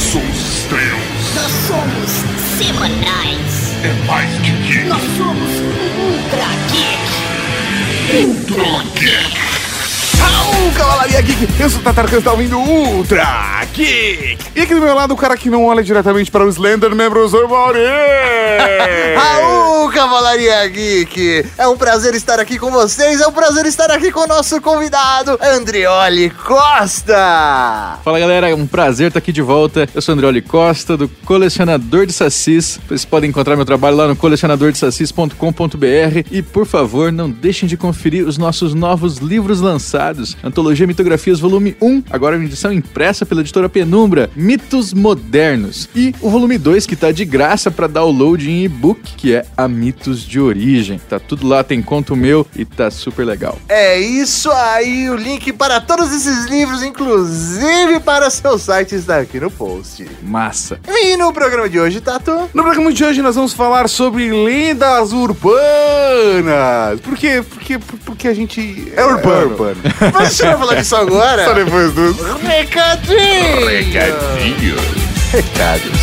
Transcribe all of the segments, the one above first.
somos estrelas. Nós somos semanais. É mais que geek. Nós somos Ultra Geek. Ultra Geek. Au, Cavalaria Geek! Eu sou o Tatar, que está ouvindo Ultra Geek! E aqui do meu lado, o cara que não olha diretamente para o Slenderman, professor Mauri! Raul, Cavalaria Geek! É um prazer estar aqui com vocês, é um prazer estar aqui com o nosso convidado, Andrioli Costa! Fala galera, é um prazer estar aqui de volta. Eu sou Andrioli Costa, do Colecionador de Sacis. Vocês podem encontrar meu trabalho lá no colecionadordesacis.com.br. E por favor, não deixem de conferir os nossos novos livros lançados: Antologia Mitografias Volume 1, agora em edição impressa pela editora Penumbra, Mitos Modernos. E o volume 2, que tá de graça para download em e-book, que é A Mitos de Origem. Tá tudo lá, tem conto meu e tá super legal. É isso aí, o link para todos esses livros, inclusive para seu site, está aqui no post. Massa! E no programa de hoje, Tato? No programa de hoje nós vamos falar sobre lendas urbanas. Por quê? Porque, porque a gente... É urbano. Mas a gente vai falar disso agora? Só depois dos... Recadinho! Recadinho. Recados.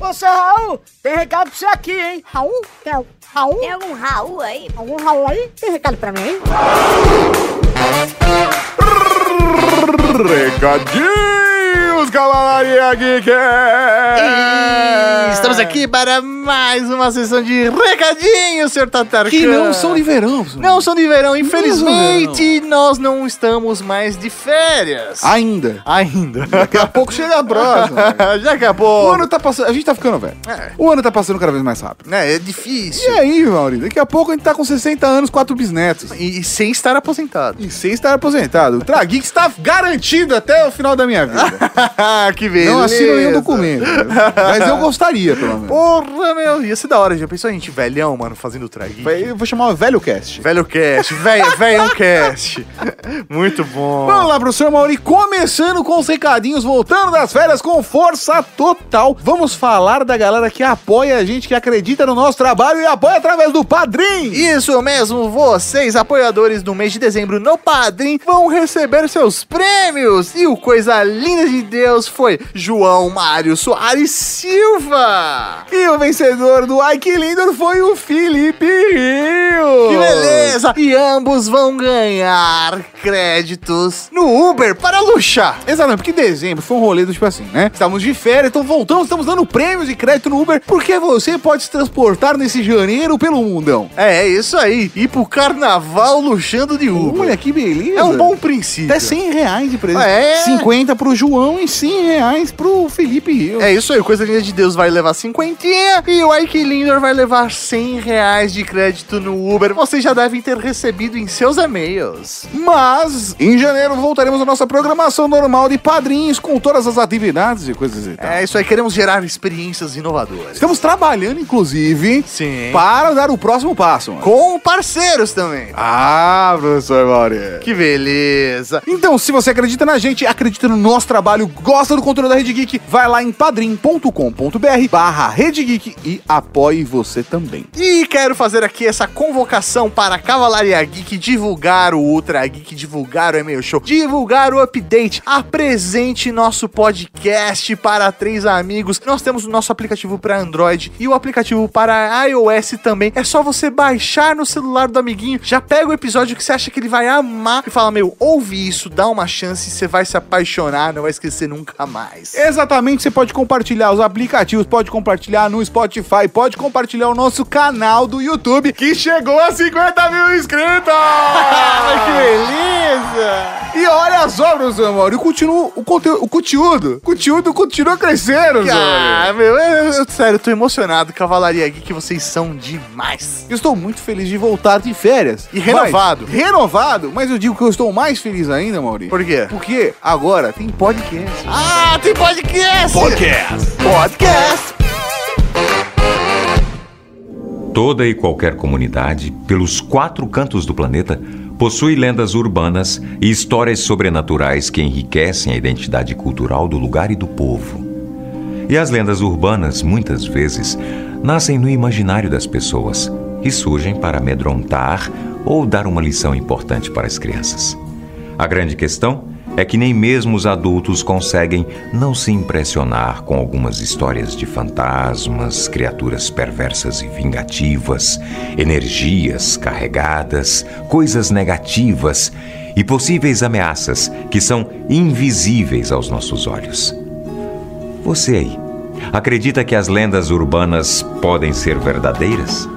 Ô, seu Raul, tem recado pra você aqui, hein? Raul? Tem Raul? Tem algum Raul aí? Algum Raul aí? Tem recado pra mim, hein? Recadinhos, Cavalaria Geek! E Estamos aqui para mais uma sessão de recadinhos, senhor Tatarkan. Que não são de verão. professor. Não são de verão, infelizmente nós não estamos mais de férias. Ainda. Ainda. Daqui a pouco chega a próxima. Já O acabou. ano tá passando... A gente tá ficando velho. É. O ano tá passando cada vez mais rápido. É, é E difícil. aí, Mauri? Daqui a pouco a gente tá com 60 anos, quatro bisnetos. E, e sem estar aposentado. E sem estar aposentado. O Trageek está garantido até o final da minha vida. que beleza. Não assino nenhum documento. Mas eu gostaria, pelo menos. Porra, meu. Ia ser da hora. Já pensou a gente velhão, mano, fazendo traguinho? Vai- Eu vou chamar o Velho Cast. Velho cast, velho, velhão cast. Muito bom. Vamos lá, professor Mauri, começando com os recadinhos, voltando das férias com força total. Vamos falar da galera que apoia a gente, que acredita no nosso trabalho e apoia através do Padrim. Isso mesmo, vocês, apoiadores do mês de dezembro no Padrim, vão receber seus prêmios. E o coisa linda de Deus foi João Mário Soares Silva. E o vencedor do Ai Que Lindo foi o Felipe Rio. Que beleza! E ambos vão ganhar créditos no Uber para luxar. Exatamente, porque dezembro foi um rolê do tipo assim, né? Estamos de férias, então voltamos, estamos dando prêmios e crédito no Uber, porque você pode se transportar nesse janeiro pelo mundão. É, é isso aí. Ir pro carnaval luxando de Uber. Olha que beleza. é um bom princípio. Até 100 reais de presente. É. 50 pro João e 100 reais pro Felipe Rio. É isso aí, Coisa Linda de Deus vai levar cinquentinha e o Ike Linder vai levar 100 reais de crédito no Uber. Vocês já devem ter recebido em seus e-mails. Mas, em janeiro, voltaremos à nossa programação normal de padrinhos com todas as atividades e coisas e tal. É isso aí, queremos gerar experiências inovadoras. Estamos trabalhando, inclusive, Sim. para dar o próximo passo. mano. Com parceiros também. Ah, professor Mauri. Que beleza. Então, se você acredita na gente, acredita no nosso trabalho, gosta do conteúdo da Rede Geek, vai lá em padrim.com.br barra Rede Geek e apoie você também. E quero fazer aqui essa convocação para a Cavalaria Geek divulgar o Ultra Geek, divulgar o e-mail show, divulgar o update. Apresente nosso podcast para três amigos. Nós temos o nosso aplicativo para Android e o aplicativo para iOS também. É só você baixar no celular do amiguinho, já pega o episódio que você acha que ele vai amar e fala: Meu, ouve isso, dá uma chance, você vai se apaixonar, não vai esquecer nunca mais. Exatamente, você pode compartilhar os aplicativos, pode compartilhar no Spotify, pode compartilhar o nosso canal do YouTube, que chegou a 50 mil inscritos! Que beleza! E olha só, professor Mauro, o, continu, o, conteúdo, o conteúdo, o conteúdo continua crescendo, Ah, meu, eu, eu- sério, eu tô emocionado, Cavalaria Geek, vocês são demais. Eu estou muito feliz de voltar de férias. E renovado. Mas- renovado, mas eu digo que eu estou mais feliz ainda, Mauri. Por quê? Porque agora tem podcast. Ah, tem podcast! Podcast. Podcast! Toda e qualquer comunidade, pelos quatro cantos do planeta, possui lendas urbanas e histórias sobrenaturais que enriquecem a identidade cultural do lugar e do povo. E as lendas urbanas, muitas vezes, nascem no imaginário das pessoas e surgem para amedrontar ou dar uma lição importante para as crianças. A grande questão é que nem mesmo os adultos conseguem não se impressionar com algumas histórias de fantasmas, criaturas perversas e vingativas, energias carregadas, coisas negativas e possíveis ameaças que são invisíveis aos nossos olhos. Você aí, acredita que as lendas urbanas podem ser verdadeiras?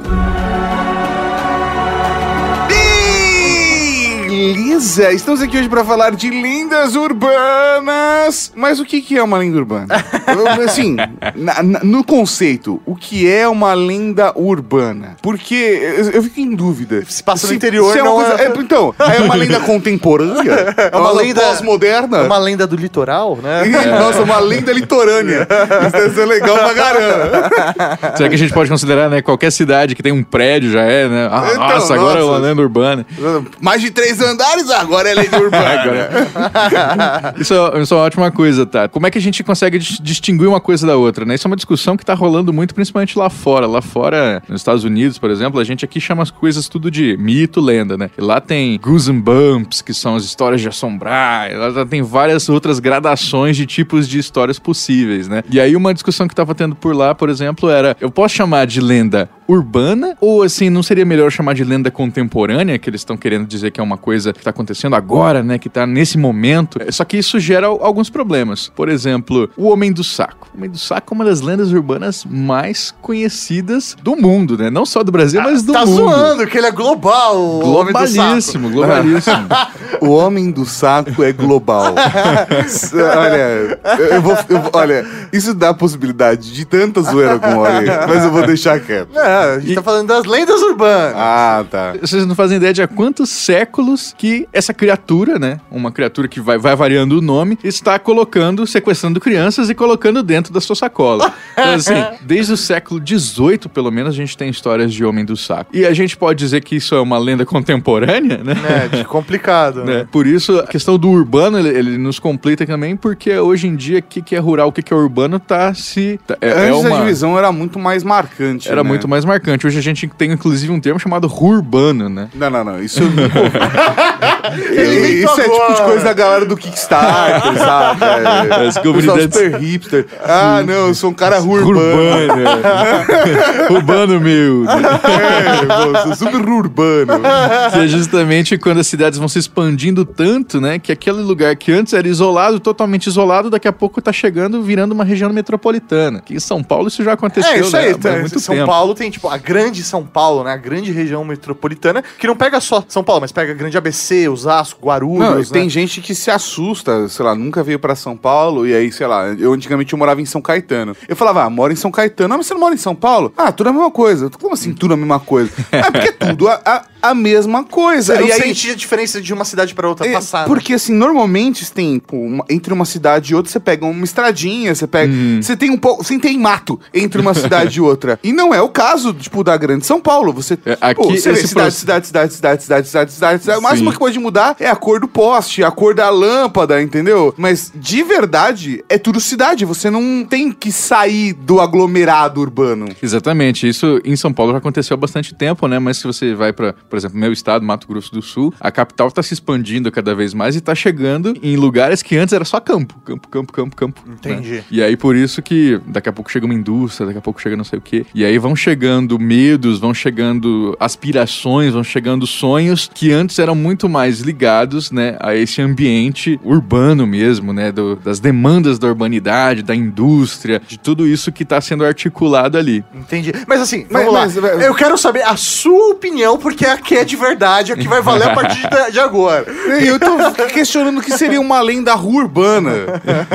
Beleza, estamos aqui hoje para falar de lendas urbanas. Mas o que, que é uma lenda urbana? Assim, na- na- no conceito, o que é uma lenda urbana? Porque eu, eu fico em dúvida. Se passa no interior, é uma não coisa- é- é, Então, é uma lenda contemporânea? É uma lenda- pós-moderna? É uma lenda do litoral, né? Nossa, uma lenda litorânea. Isso deve ser legal pra caramba. Será que a gente pode considerar, né? Qualquer cidade que tem um prédio já é, né? Ah, Então, nossa, agora é uma nossa. lenda urbana. Mais de três agora é lenda urbana. Isso é, isso é uma ótima coisa, tá? Como é que a gente consegue dis- distinguir uma coisa da outra, né? Isso é uma discussão que tá rolando muito, principalmente lá fora. Lá fora, nos Estados Unidos, por exemplo, a gente aqui chama as coisas tudo de mito, lenda, né? E lá tem Goose and Bumps, que são as histórias de assombrar. Lá tem várias outras gradações de tipos de histórias possíveis, né? E aí uma discussão que tava tendo por lá, por exemplo, era: eu posso chamar de lenda urbana ou assim, não seria melhor chamar de lenda contemporânea, que eles estão querendo dizer que é uma coisa que tá acontecendo agora, né, que tá nesse momento. É, Só que isso gera al- alguns problemas. Por exemplo, o Homem do Saco. O Homem do Saco é uma das lendas urbanas mais conhecidas do mundo, né? Não só do Brasil, mas do tá mundo. zoando, que ele é global, o homem do saco. Globalíssimo, globalíssimo. O homem do saco é global. Olha, eu vou, eu vou- olha, isso dá possibilidade de tanta zoeira com o mas eu vou deixar quieto. É, a gente tá falando das lendas urbanas. Ah, tá. Vocês não fazem ideia de há quantos séculos que essa criatura, né? Uma criatura que vai, vai variando o nome, está colocando, sequestrando crianças e colocando dentro da sua sacola. Então, assim, desde o século XVIII, pelo menos, a gente tem histórias de Homem do Saco. E a gente pode dizer que isso é uma lenda contemporânea, né? É, de complicado. né? Por isso, a questão do urbano, ele, ele nos complica também, porque hoje em dia, o que, que é rural, o que, que é urbano, tá se... tá- é, é Antes a uma... divisão era muito mais marcante. Era né? muito mais marcante. Hoje a gente tem, inclusive, um termo chamado urbano, né? Não, não, não. Isso Isso é tipo de coisa da galera do Kickstarter, sabe? É, As comunidades- super hipster. Ah, não, eu sou um cara urbano. Urbano. é. urbano meu. É, pô, super urbano. Que é justamente quando as cidades vão se expandindo tanto, né? Que aquele lugar que antes era isolado, totalmente isolado, daqui a pouco tá chegando, virando uma região metropolitana. Que em São Paulo isso já aconteceu, É, isso aí. né? tá, Há muito São tempo. Paulo tem, tipo, a grande São Paulo, né? A grande região metropolitana, que não pega só São Paulo, mas pega grande ABC, Osasco, Guarulhos, Não, né? tem gente que se assusta, sei lá, nunca veio pra São Paulo e aí, sei lá, eu antigamente eu morava em São Caetano. Eu falava, ah, moro em São Caetano. Ah, mas você não mora em São Paulo? Ah, tudo é a mesma coisa. Como assim tudo é a mesma coisa? é porque é tudo a, a, a mesma coisa. Você não e aí, sente a diferença de uma cidade pra outra É, passar. né? Porque assim, normalmente tem, pô, uma- entre uma cidade e outra, você pega uma estradinha, você pega. Uhum. Você tem um pouco. Você tem mato entre uma cidade e outra. E não é o caso, tipo, da grande São Paulo. Você. É, pô, aqui você vê cidade, proce- cidade, cidade, cidade, cidade, cidade, cidade, cidade. O máximo que pode mudar é a cor do poste, a cor da lâmpada, entendeu? Mas de verdade, é tudo cidade. Você não tem que sair do aglomerado urbano. Exatamente, isso em São Paulo já aconteceu há bastante tempo, né? Mas se você vai para, por exemplo, meu estado, Mato Grosso do Sul, a capital está se expandindo cada vez mais e está chegando em lugares que antes era só campo, campo, campo, campo, campo. né? Entendi. E aí por isso que daqui a pouco chega uma indústria, daqui a pouco chega não sei o quê. E aí vão chegando medos, vão chegando aspirações, vão chegando sonhos que antes eram muito mais ligados, né, a esse ambiente urbano mesmo, né, do- das demandas da urbanidade, da indústria, de tudo isso que está sendo articulado ali. Entendi. Mas assim, Mas- vamos mas- lá. mas- Eu quero saber a sua opinião, porque é a que é de verdade, a que vai valer a partir de- de agora. E eu tô questionando o que seria uma lenda rua urbana.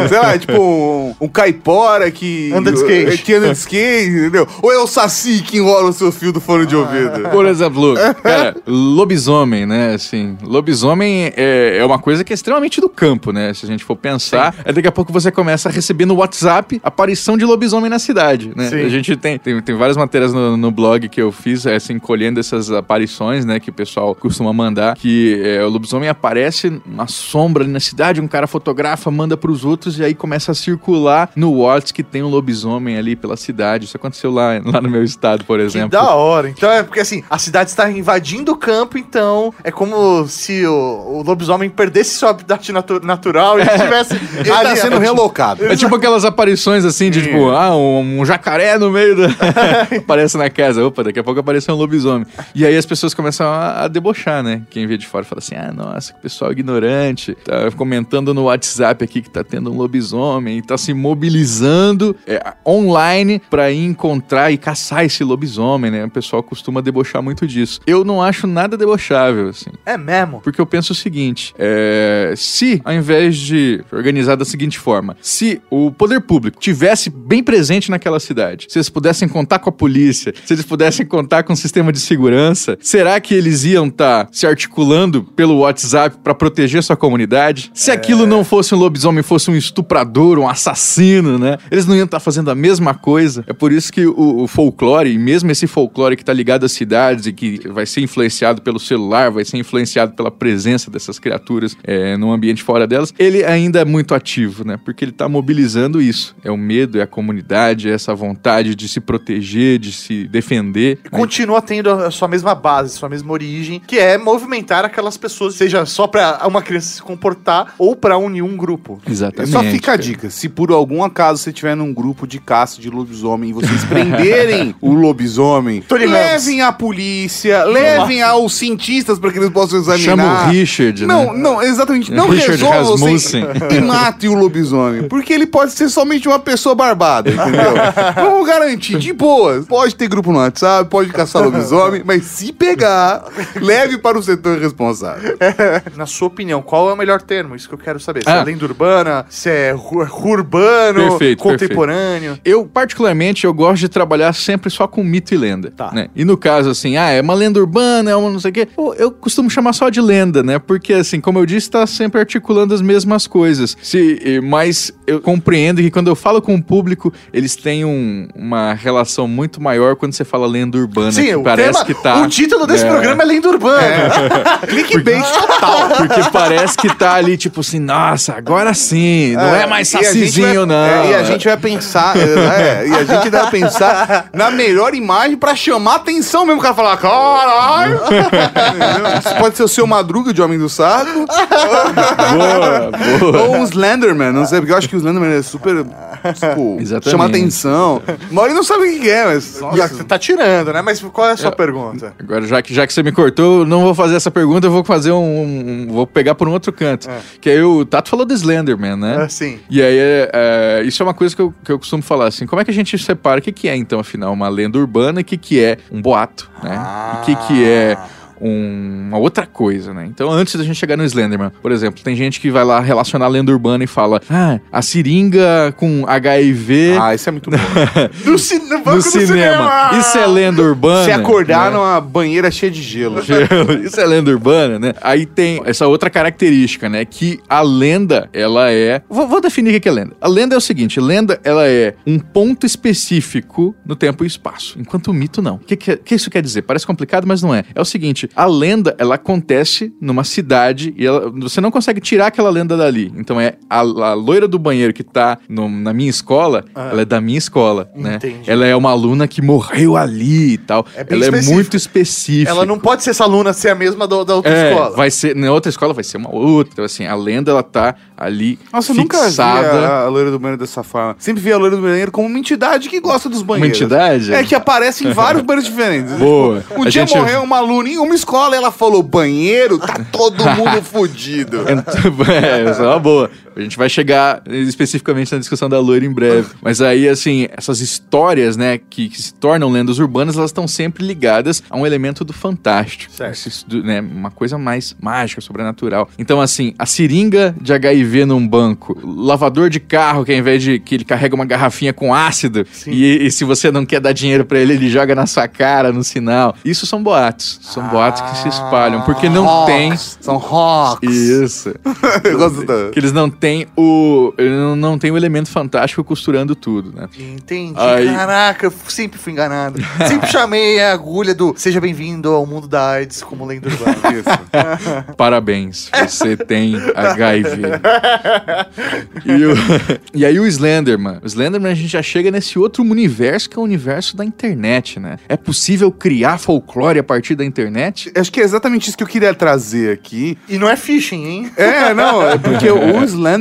Sei lá, tipo, um, um caipora que. Anda de skate. Que anda de skate, entendeu? Ou é o saci que enrola o seu fio do fone de ouvido? Por exemplo, cara, lobisomem, né? Assim, lobisomem é, é uma coisa que é extremamente do campo, né? Se a gente for pensar, é daqui a pouco você começa a receber no WhatsApp aparição de lobisomem na cidade, né? Sim. A gente tem, tem, tem várias matérias no, no blog que eu fiz, é, assim, colhendo essas aparições, né? Que o pessoal costuma mandar, que é, o lobisomem aparece na sombra ali na cidade, um cara fotografa, manda pros outros e aí começa a circular no WhatsApp que tem um lobisomem ali pela cidade. Isso aconteceu lá, lá no meu estado por Que exemplo. da hora. Então é porque assim, a cidade está invadindo o campo, então é como se o, o lobisomem perdesse seu habitat natu- natural e estivesse. Ele tá sendo relocado. É tipo aquelas aparições assim de tipo, ah, um, um jacaré no meio da. Aparece na casa. Opa, daqui a pouco apareceu um lobisomem. E aí as pessoas começam a, a debochar, né? Quem vê de fora fala assim: ah, nossa, que pessoal ignorante. Tá comentando no WhatsApp aqui que tá tendo um lobisomem. E tá se mobilizando é, online pra ir encontrar e caçar esse lobisomem, né? O pessoal costuma debochar muito disso. Eu não acho nada debochável, assim. É mesmo. Porque eu penso o seguinte: é, se, ao invés de organizar da seguinte forma, se o poder público tivesse bem presente naquela cidade, se eles pudessem contar com a polícia, se eles pudessem contar com o sistema de segurança, será que eles iam estar se articulando pelo WhatsApp para proteger sua comunidade? Se aquilo não fosse um lobisomem, fosse um estuprador, um assassino, né? Eles não iam estar fazendo a mesma coisa. É por isso que o, o folclore, e mesmo esse folclore que tá ligado às cidades e que vai ser influenciado pelo celular, vai ser influenciado pela presença dessas criaturas é, no ambiente fora delas, ele ainda é muito ativo, né? Porque ele tá mobilizando isso. É o medo, é a comunidade, é essa vontade de se proteger, de se defender. né? Continua tendo a sua mesma base, sua mesma origem, que é movimentar aquelas pessoas, seja só pra uma criança se comportar ou pra unir um grupo. Exatamente. Só fica a dica: se por algum acaso você estiver num grupo de caça de lobisomem e vocês prenderem o lobisomem, Tony levem a polícia, levem aos cientistas para que eles possam examinar. Chama o Richard, Não, né? não, exatamente. Não Richard resolvam Rasmussen. sem- e mate o lobisomem. Porque ele pode ser somente uma pessoa barbada, entendeu? Vamos garantir, de boa. Pode ter grupo no WhatsApp, pode caçar lobisomem, mas se pegar, leve para o setor responsável. Na sua opinião, qual é o melhor termo? Isso que eu quero saber. Se Ah. é lenda urbana, se é ru- urbano, Perfeito, contemporâneo. Eu, particularmente, eu gosto de trabalhar sempre só com mito e lenda. Tá. né? E no caso, assim, ah, é uma lenda urbana, é uma não sei o quê. Eu, eu costumo chamar só de lenda, né? Porque, assim, como eu disse, tá sempre articulando as mesmas coisas. Se, mas eu compreendo que quando eu falo com o público, eles têm um- uma relação muito maior quando você fala lenda urbana. Sim, que o, parece tema- que tá. o título desse É. programa é lenda urbana. Clickbait total. Porque parece que tá ali, tipo assim, nossa, agora sim, não é, mais a gente sacizinho, vai- não. é, e a gente vai pensar, é, e a gente vai pensar na melhor imagem pra chamar atenção mesmo. O cara falar, caralho! Isso pode ser o seu Madruga de Homem do Saco, Boa, boa. ou um Slenderman, não sei, porque eu acho que o Slenderman é super, tipo, Exatamente. chama atenção. Mori não sabe o que é, mas... Já que você tá tirando, né? Mas qual é a sua pergunta? Agora, já que, já que você me cortou, eu não vou fazer essa pergunta, eu vou fazer um. um- vou pegar por um outro canto. Que aí o Tato falou do Slenderman, né? É, sim. E aí, é, é, isso é uma coisa que eu, que eu costumo falar assim: como é que a gente separa o que, que é, então, afinal, uma lenda urbana e o que, que é um boato, né? O que, que é um- uma outra coisa, né? Então, antes da gente chegar no Slenderman, por exemplo, tem gente que vai lá relacionar a lenda urbana e fala: ah, a seringa com HIV Ah, isso é muito bom. No, ci- no no do cinema. Isso é lenda urbana. Se acordar né? numa banheira cheia de gelo. Isso é lenda urbana, né? Aí tem essa outra característica, né? Que a lenda, ela é. Vou, vou definir o que que é lenda. A lenda é o seguinte: lenda, ela é um ponto específico no tempo e espaço, enquanto o mito não. O que, que, é- que isso quer dizer? Parece complicado, mas não é. É o seguinte: a lenda, ela acontece numa cidade e ela- você não consegue tirar aquela lenda dali. Então é a, a loira do banheiro que tá no- na minha escola, ela é da minha escola, né? Entendi. Ela é uma aluna que morreu ali e tal. É ela específico. é muito específica. Ela não pode ser essa aluna ser a mesma do- da outra É, escola. vai ser, na outra escola vai ser uma outra. Então, assim, a lenda, ela tá ali Nossa, eu nunca vi fixada. a, a loira do banheiro dessa forma. Sempre vi a loira do banheiro como uma entidade que gosta dos banheiros. entidade? É, que aparece em vários banheiros diferentes. Boa. Um A dia gente- morreu uma aluna em uma escola e ela falou, banheiro, tá todo mundo fudido. é, essa é uma boa. A gente vai chegar especificamente na discussão da loira em breve. Mas aí, assim, essas histórias, né, que, que se tornam lendas urbanas, elas estão sempre ligadas a um elemento do fantástico. Certo. Esse- né, uma coisa mais mágica, sobrenatural. Então, assim, a seringa de HIV num banco, lavador de carro, que ao invés de que ele carrega uma garrafinha com ácido, e, e se você não quer dar dinheiro pra ele, ele joga na sua cara no sinal. Isso são boatos. São boatos que se espalham, porque não tem. São rocks. Isso. Eu gosto da... Que eles não têm tem o. Ele não- tem o elemento fantástico costurando tudo, né? Entendi. Aí- Caraca, eu sempre fui enganado. Sempre chamei a agulha do Seja bem-vindo ao mundo da AIDS como lenda urbana. Isso. Parabéns, você tem HIV. E, o- e aí o Slenderman. O Slenderman a gente já chega nesse outro universo que é o universo da internet, né? É possível criar folclore a partir da internet? Acho que é exatamente isso que eu queria trazer aqui. E não é phishing, hein? É, não, é porque o Slenderman,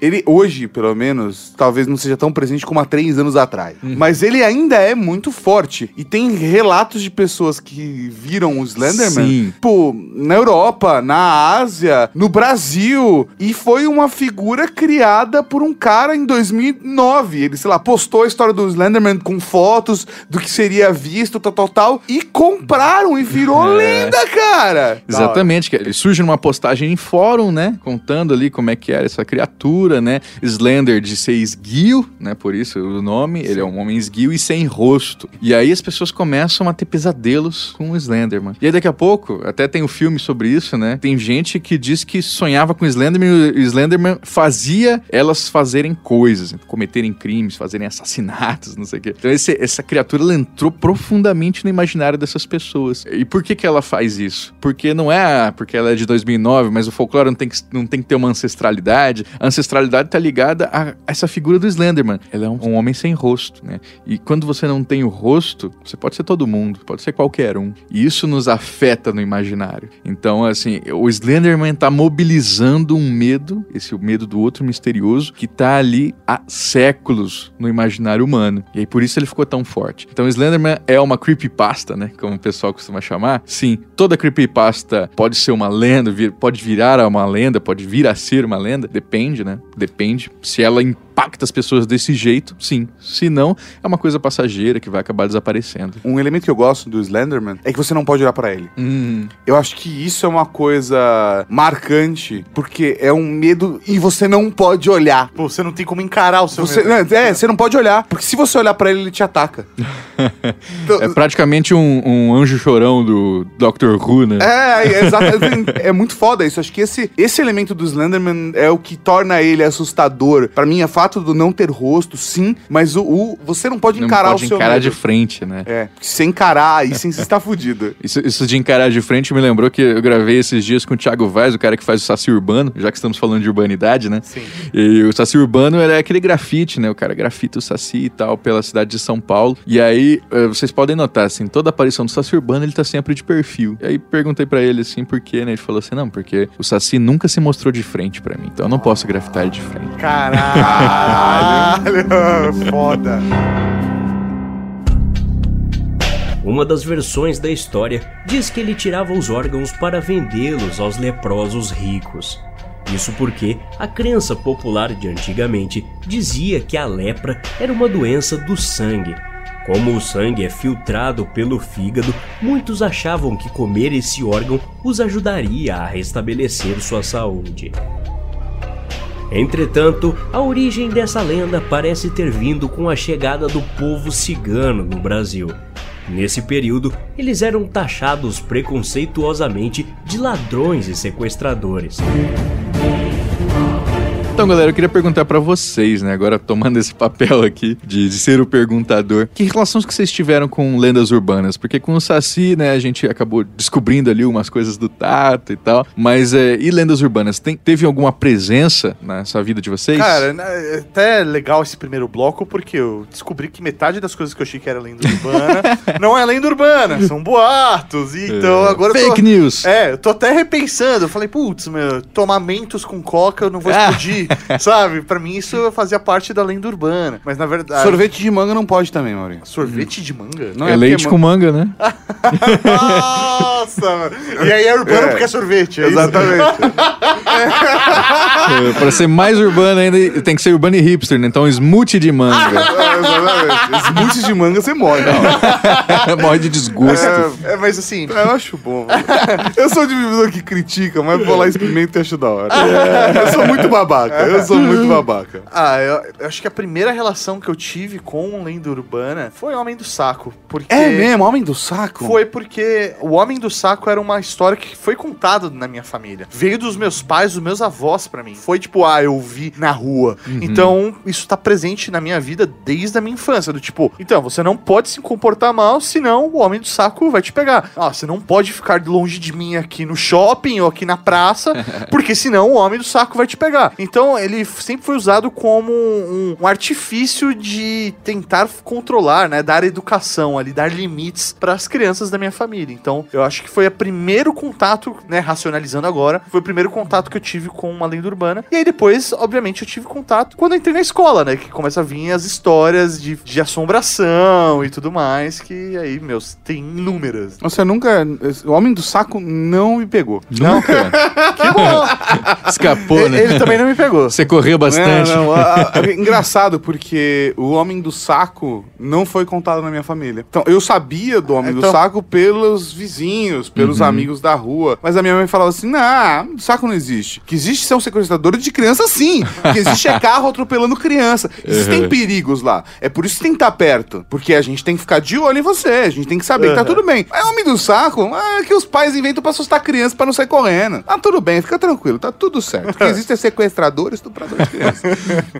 ele hoje, pelo menos, talvez não seja tão presente como há três anos atrás. Mas ele ainda é muito forte. E tem relatos de pessoas que viram o Slenderman, Sim. pô, na Europa, na Ásia, no Brasil. E foi uma figura criada por um cara em 2009. Ele, sei lá, postou a história do Slenderman com fotos do que seria visto, tal, tal, tal. E compraram e virou É. lenda, cara. Exatamente, ele surge numa postagem em fórum, né? Contando ali como é que era essa criatura, né? Slender de ser esguio, né? Por isso o nome, ele é um homem esguio e sem rosto. E aí as pessoas começam a ter pesadelos com o Slenderman. E aí daqui a pouco, até tem um filme sobre isso, né? Tem gente que diz que sonhava com o Slenderman e o Slenderman fazia elas fazerem coisas, cometerem crimes, fazerem assassinatos, não sei o quê. Então esse- essa criatura ela entrou profundamente no imaginário dessas pessoas. E por que que ela faz isso? Porque não é ah, porque ela é de 2009, mas o folclore não tem que, não tem que ter uma ancestralidade. A ancestralidade tá ligada a essa figura do Slenderman. Ela é um, um homem sem rosto, né? E quando você não tem o rosto, você pode ser todo mundo, pode ser qualquer um. E isso nos afeta no imaginário. Então, assim, o Slenderman tá mobilizando um medo, esse medo do outro misterioso, que tá ali há séculos no imaginário humano. E aí por isso ele ficou tão forte. Então, Slenderman é uma creepypasta, né? Como o pessoal costuma chamar. Sim, toda creepypasta pode ser uma lenda, vir- pode virar uma lenda, pode vir a ser uma lenda. Depende, né? Depende. Se ela impacta as pessoas desse jeito, sim. Se não, é uma coisa passageira que vai acabar desaparecendo. Um elemento que eu gosto do Slenderman é que você não pode olhar pra ele. Hum, Eu acho que isso é uma coisa marcante, porque é um medo e você não pode olhar. Pô, você não tem como encarar o seu Você, medo. não, é, você não pode olhar, porque se você olhar pra ele, ele te ataca. Então, é praticamente um, um anjo chorão do Doctor Who, né? É, é, exato. É muito foda isso. Acho que esse, esse elemento do Slenderman é o que torna ele assustador. Pra mim, é fato do não ter rosto, sim, mas o, o- você não pode Não encarar pode o seu encarar medo. de frente, né? É, se encarar, aí sim você está fudido. Isso, isso de encarar de frente me lembrou que eu gravei esses dias com o Thiago Vaz, o cara que faz o Saci Urbano, já que estamos falando de urbanidade, né? Sim. E o Saci Urbano era aquele grafite, né? O cara grafita o Saci e tal pela cidade de São Paulo. E aí, eh, vocês podem notar, assim, toda aparição do Saci Urbano, ele tá sempre de perfil. E aí perguntei pra ele, assim, por quê, né? Ele falou assim, não, porque o Saci nunca se mostrou de frente pra mim, então eu não posso grafitar ele de frente. Caralho. Foda. Uma das versões da história diz que ele tirava os órgãos para vendê-los aos leprosos ricos. Isso porque a crença popular de antigamente dizia que a lepra era uma doença do sangue. Como o sangue é filtrado pelo fígado, muitos achavam que comer esse órgão os ajudaria a restabelecer sua saúde. Entretanto, a origem dessa lenda parece ter vindo com a chegada do povo cigano no Brasil. Nesse período, eles eram taxados preconceituosamente de ladrões e sequestradores. Então, galera, eu queria perguntar pra vocês, né? Agora tomando esse papel aqui de, de ser o perguntador, que relações que vocês tiveram com lendas urbanas? Porque com o Saci, né, a gente acabou descobrindo ali umas coisas do Tato e tal. Mas é, e lendas urbanas? Tem, teve alguma presença nessa vida de vocês? Cara, né, é até legal esse primeiro bloco, porque eu descobri que metade das coisas que eu achei que era lenda urbana não é lenda urbana, são boatos. E então É, agora eu fake tô, news. É, eu tô até repensando. Eu falei, putz, meu, tomar mentos com coca eu não vou Ah. sabe? Pra mim isso fazia parte da lenda urbana. Mas na verdade. Sorvete de manga não pode também, Maurinho. Sorvete de manga? Não é leite porque com manga, né? Nossa, mano. E aí é urbano É. porque é sorvete. É? Exatamente. É, pra ser mais urbano ainda, tem que ser urbano e hipster, né? Então, smoothie de manga. É, exatamente. Smoothie de manga você morre. Morre de desgosto. É, é, mas assim, Eu acho bom. Eu sou de pessoa que critica, mas vou lá e experimento e acho da hora. Eu sou muito babaca. Eu sou muito babaca. Ah, eu, eu acho que a primeira relação que eu tive com lenda urbana foi Homem do Saco. Porque É mesmo, homem do saco? Foi porque o Homem do Saco era uma história que foi contada na minha família. Veio dos meus pais dos meus avós pra mim. Foi tipo, ah, eu vi na rua. Então, isso tá presente na minha vida desde a minha infância. Do tipo, então, você não pode se comportar mal, senão o homem do saco vai te pegar. Ah, você não pode ficar longe de mim aqui no shopping ou aqui na praça, porque senão o homem do saco vai te pegar. Então, ele sempre foi usado como um, um artifício de tentar controlar, né? Dar educação ali, dar limites para as crianças da minha família. Então, eu acho que foi o primeiro contato, né? Racionalizando agora, foi o primeiro contato que eu tive com uma lenda urbana. E aí depois, obviamente, eu tive contato quando eu entrei na escola, né? Que começa a vir as histórias de, de assombração e tudo mais, que aí, meus, tem inúmeras. Você nunca. O homem do saco não me pegou. Nunca. Que bom! Escapou, né? Ele também não me pegou. Você correu bastante. Não, não, a- a- engraçado, porque o homem do saco não foi contado na minha família. Então, eu sabia do homem do Então- saco pelos vizinhos, pelos amigos da rua. Mas a minha mãe falava assim: não, saco não existe. Que existe são sequestradores de criança, sim. Que existe é carro atropelando criança. Existem Uhum. perigos lá. É por isso que tem que estar perto. Porque a gente tem que ficar de olho em você. A gente tem que saber que tá Uhum. tudo bem. Mas homem do saco, é que os pais inventam pra assustar criança pra não sair correndo. Tá tudo bem, fica tranquilo, tá tudo certo. Porque existem sequestradores, estupradores de crianças.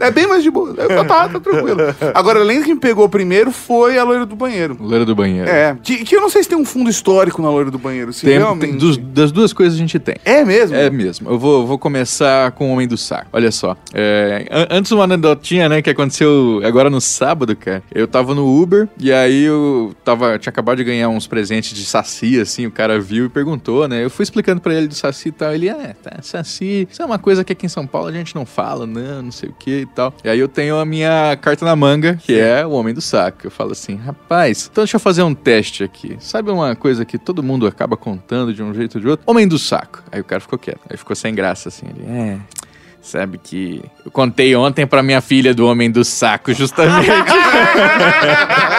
É bem mais de boa. Tá, tá, tá tranquilo. Agora, além que me pegou primeiro foi a loira do banheiro. Loira do banheiro. É, que, que eu não sei se tem um fundo histórico na loira do banheiro. Se Tem- realmente... tem dos- das duas coisas a gente tem. É mesmo? É mesmo. Eu vou, vou começar com o Homem do Saco. Olha só. É, an- antes uma anedotinha, né, que aconteceu agora no sábado, cara. Eu tava no Uber e aí eu tava, tinha acabado de ganhar uns presentes de saci, assim, o cara viu e perguntou, né? Eu fui explicando pra ele de saci e tal. Ele, é, tá, saci, isso é uma coisa que aqui em São Paulo a gente não fala, não, não sei o que e tal. E aí eu tenho a minha carta na manga, que é o Homem do Saco. Eu falo assim, rapaz, então deixa eu fazer um teste aqui. Sabe uma coisa que todo mundo acaba contando de um jeito ou de outro? Homem do Saco. Aí o cara ficou quieto. Aí ficou sem graça, assim. Ele, é... Sabe que eu contei ontem pra minha filha do Homem do Saco, justamente.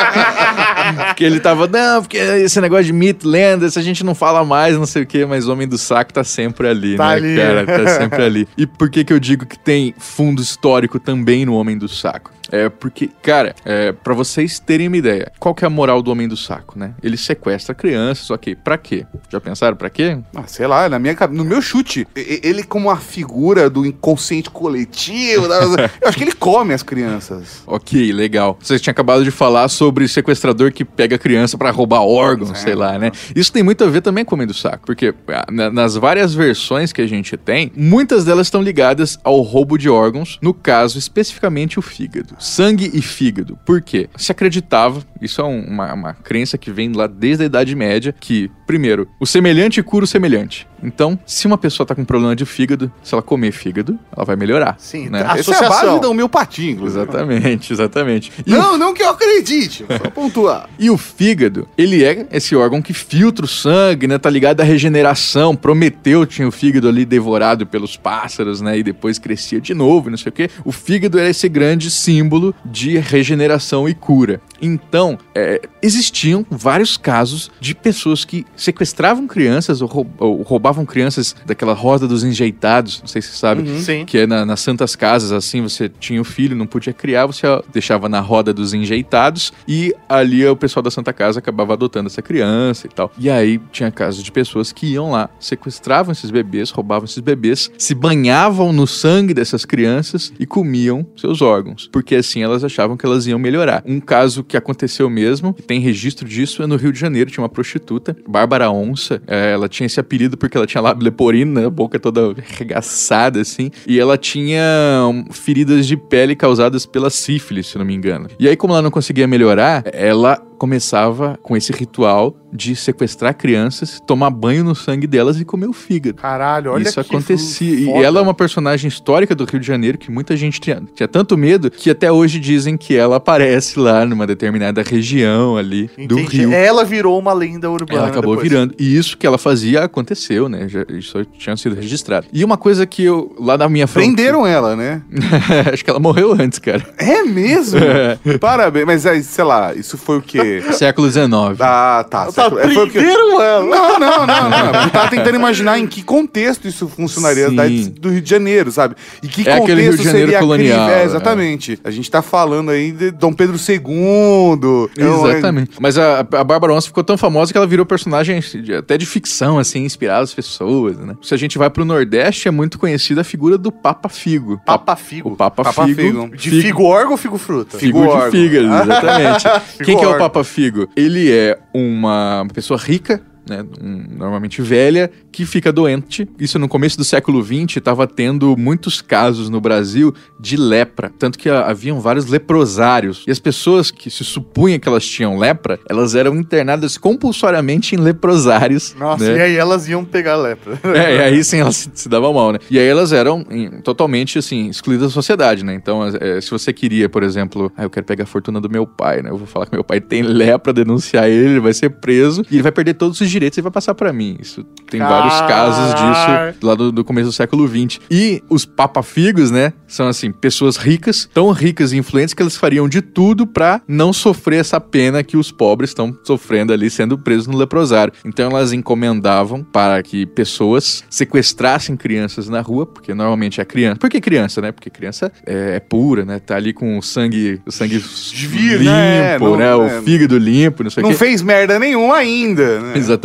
que ele tava, não, porque esse negócio de mito, lenda, se a gente não fala mais, não sei o que, mas o Homem do Saco tá sempre ali, Tá né, ali. cara? Tá sempre ali. E por que que eu digo que tem fundo histórico também no Homem do Saco? É porque, cara, é, para vocês terem uma ideia, qual que é a moral do Homem do Saco, né? Ele sequestra crianças, ok, pra quê? Já pensaram pra quê? Ah, sei lá, na minha, no meu chute, ele como a figura do inconsciente coletivo, eu acho que ele come as crianças. Ok, legal. Você tinha acabado de falar sobre sequestrador que pega criança pra roubar órgãos, sei lá, né? Isso tem muito a ver também com o Homem do Saco, porque ah, na- nas várias versões que a gente tem, muitas delas estão ligadas ao roubo de órgãos, no caso especificamente o fígado. Sangue e fígado. Por quê? Se acreditava, isso é um- uma, uma crença que vem lá desde a Idade Média, que, primeiro, o semelhante cura o semelhante. Então, se uma pessoa tá com problema de fígado, se ela comer fígado, ela vai melhorar. Sim, né? a- Essa é a base da homeopatia, inclusive. Exatamente, exatamente. E Não, não que eu acredite, só pontuar. E o fígado, ele é esse órgão que filtra o sangue, né? Tá ligado à regeneração. Prometeu tinha o fígado ali devorado pelos pássaros, né? E depois crescia de novo, não sei o quê. O fígado era esse grande símbolo de regeneração e cura. Então, é, existiam vários casos de pessoas que sequestravam crianças ou, roub- ou roubavam crianças daquela roda dos enjeitados, não sei se você sabe, Sim. que é na- nas santas casas, assim, você tinha o filho, não podia criar, você deixava na roda dos enjeitados e ali o pessoal da Santa Casa acabava adotando essa criança e tal. E aí tinha casos de pessoas que iam lá, sequestravam esses bebês, roubavam esses bebês, se banhavam no sangue dessas crianças e comiam seus órgãos, porque assim elas achavam que elas iam melhorar. Um caso que aconteceu mesmo, que tem registro disso, é no Rio de Janeiro, tinha uma prostituta, Bárbara Onça, é, ela tinha esse apelido porque ela tinha lábio leporino, né, a boca toda arregaçada assim, e ela tinha hum, feridas de pele causadas pela sífilis, se não me engano. E aí como ela não conseguia melhorar, ela começava com esse ritual de sequestrar crianças, tomar banho no sangue delas e comer o fígado. Caralho, olha Isso acontecia. E foda. ela é uma personagem histórica do Rio de Janeiro que muita gente tinha, tinha tanto medo que até hoje dizem que ela aparece lá numa determinada região ali do Entendi. Rio. Ela virou uma lenda urbana. Ela acabou depois. virando. E isso que ela fazia aconteceu, né? Já, isso tinha sido registrado. E uma coisa que eu, lá na minha frente. Prenderam ela, né? Acho que ela morreu antes, cara. É mesmo? Parabéns. Mas aí, sei lá, isso foi o quê? Século XIX. Ah, tá. Tá século- é, primeiro, mano. Não, não, não, não. Eu tava tentando imaginar em que contexto isso funcionaria da do Rio de Janeiro, sabe? E que É aquele Rio contexto de Janeiro seria colonial, É, é. exatamente. A gente tá falando aí de Dom Pedro II. É- Exatamente. Mas a, a Bárbara Onça ficou tão famosa que ela virou personagem de- até de ficção, assim, inspirada as pessoas, né? Se a gente vai pro Nordeste, é muito conhecida a figura do Papa Figo. Papa Figo. O Papa, Papa Figo. Figo. De figo orgo ou figo fruta? Figo, Figo de órgão. figas, exatamente. Quem que é o órgão. Papa Figo? Ele é uma pessoa rica, né, um- normalmente velha, que fica doente. Isso no começo do século XX estava tendo muitos casos no Brasil de lepra, tanto que ah, haviam vários leprosários. E as pessoas que se supunham que elas tinham lepra, elas eram internadas compulsoriamente em leprosários. Nossa, né? e aí elas iam pegar lepra. É, e aí sim elas se, se davam mal, né? E aí elas eram em- totalmente, assim, excluídas da sociedade, né? Então, é, se você queria, por exemplo, ah, eu quero pegar a fortuna do meu pai, né? Eu vou falar que meu pai tem lepra, denunciar ele, ele vai ser preso e ele vai perder todos os direitos e vai passar pra mim. Isso tem vários casos disso lá do, do começo do século XX. E os papafigos, né? São, assim, pessoas ricas, tão ricas e influentes que elas fariam de tudo pra não sofrer essa pena que os pobres estão sofrendo ali, sendo presos no leprosário. Então elas encomendavam para que pessoas sequestrassem crianças na rua, porque normalmente é criança. Por que criança, né? Porque criança é, é pura, né? Tá ali com o sangue, o sangue Vir, limpo, né? Não- né? O fígado limpo, não sei o Não quê. fez merda nenhuma ainda, né? Exatamente.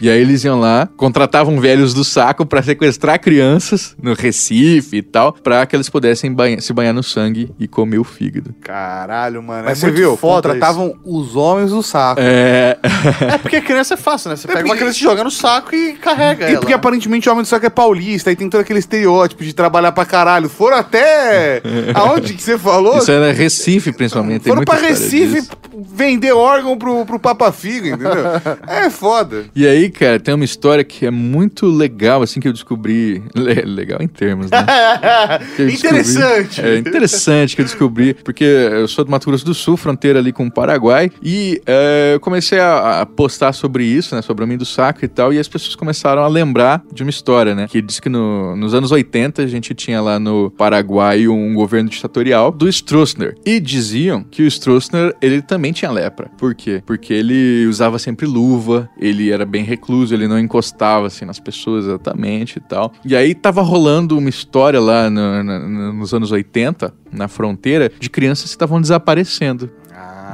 E aí eles iam lá, contratavam velhos do saco pra sequestrar crianças no Recife e tal, pra que eles pudessem banha- se banhar no sangue e comer o fígado. Caralho, mano. Mas é você muito viu? foda Contratavam os homens do saco. É. isso. É porque criança é fácil, né? Você pega uma porque- criança, joga no saco e carrega E ela. porque aparentemente o homem do saco é paulista, aí tem todo aquele estereótipo de trabalhar pra caralho. Foram até. Aonde que você falou? Isso era Recife, principalmente. tem Foram pra Recife disso. vender órgão pro, pro Papa Figo, entendeu? É foda. E aí, cara, tem uma história que é muito legal, assim, que eu descobri. Le- legal em termos, né? Descobri- Interessante. É interessante que eu descobri, porque eu sou do Mato Grosso do Sul, fronteira ali com o Paraguai, e é, eu comecei a, a postar sobre isso, né, sobre o homem do saco e tal, e as pessoas começaram a lembrar de uma história, né, que diz que no- nos anos 80 a gente tinha lá no Paraguai um governo ditatorial do Stroessner, e diziam que o Stroessner, ele também tinha lepra. Por quê? Porque ele usava sempre luva, ele era bem recluso, ele não encostava, assim, nas pessoas exatamente e tal. E aí tava rolando uma história lá no- na- nos anos 80, na fronteira, de crianças que estavam desaparecendo. Ah.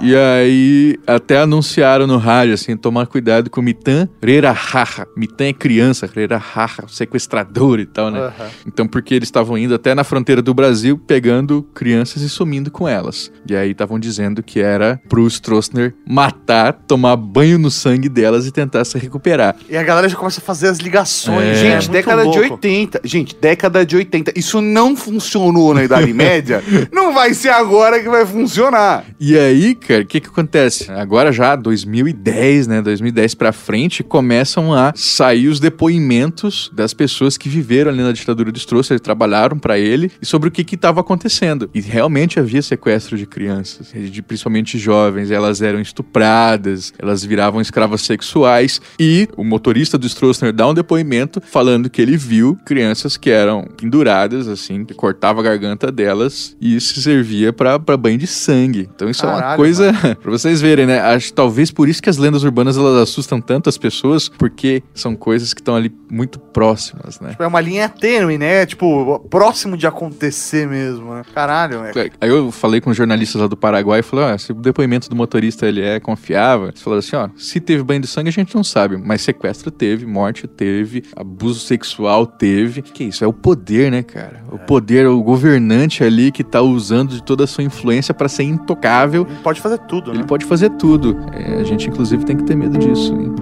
E aí até anunciaram no rádio, assim, tomar cuidado com o Mitan Rerahaha. Mitan é criança, Rerahaha, sequestrador e tal, né? Aham. Então, porque eles estavam indo até na fronteira do Brasil, pegando crianças e sumindo com elas. E aí estavam dizendo que era pro Stroessner matar, tomar banho no sangue delas e tentar se recuperar. E a galera já começa a fazer as ligações. É. Gente, muito década de louco. 80. Gente, década de 80. Isso não funcionou na Idade Média. Não vai ser agora que vai funcionar. E aí, cara, o que que acontece? Agora já 2010, né, 2010 pra frente, começam a sair os depoimentos das pessoas que viveram ali na ditadura do Stroessner, trabalharam pra ele e sobre o que que estava acontecendo. E realmente havia sequestro de crianças, de principalmente jovens, elas eram estupradas, elas viravam escravas sexuais e o motorista do Stroessner dá um depoimento falando que ele viu crianças que eram penduradas assim, que cortava a garganta delas e isso servia pra pra banho de sangue. Então isso é uma Caralho, coisa pra vocês verem, né? Acho que talvez por isso que as lendas urbanas elas assustam tanto as pessoas, porque são coisas que estão ali muito próximas, né? É uma linha tênue, né? Tipo, próximo de acontecer mesmo, né? Caralho, é. Aí eu falei com os jornalistas lá do Paraguai e falei, ó, se o depoimento do motorista ele é confiável, eles falaram assim, ó, se teve banho de sangue a gente não sabe, mas sequestro teve, morte teve, abuso sexual teve. Que isso? É o poder, né, cara? O poder, o governante ali que tá usando de toda a sua influência pra ser intocável. Pode fazer tudo, né? Ele pode fazer tudo. É, a gente, inclusive, tem que ter medo disso, hein?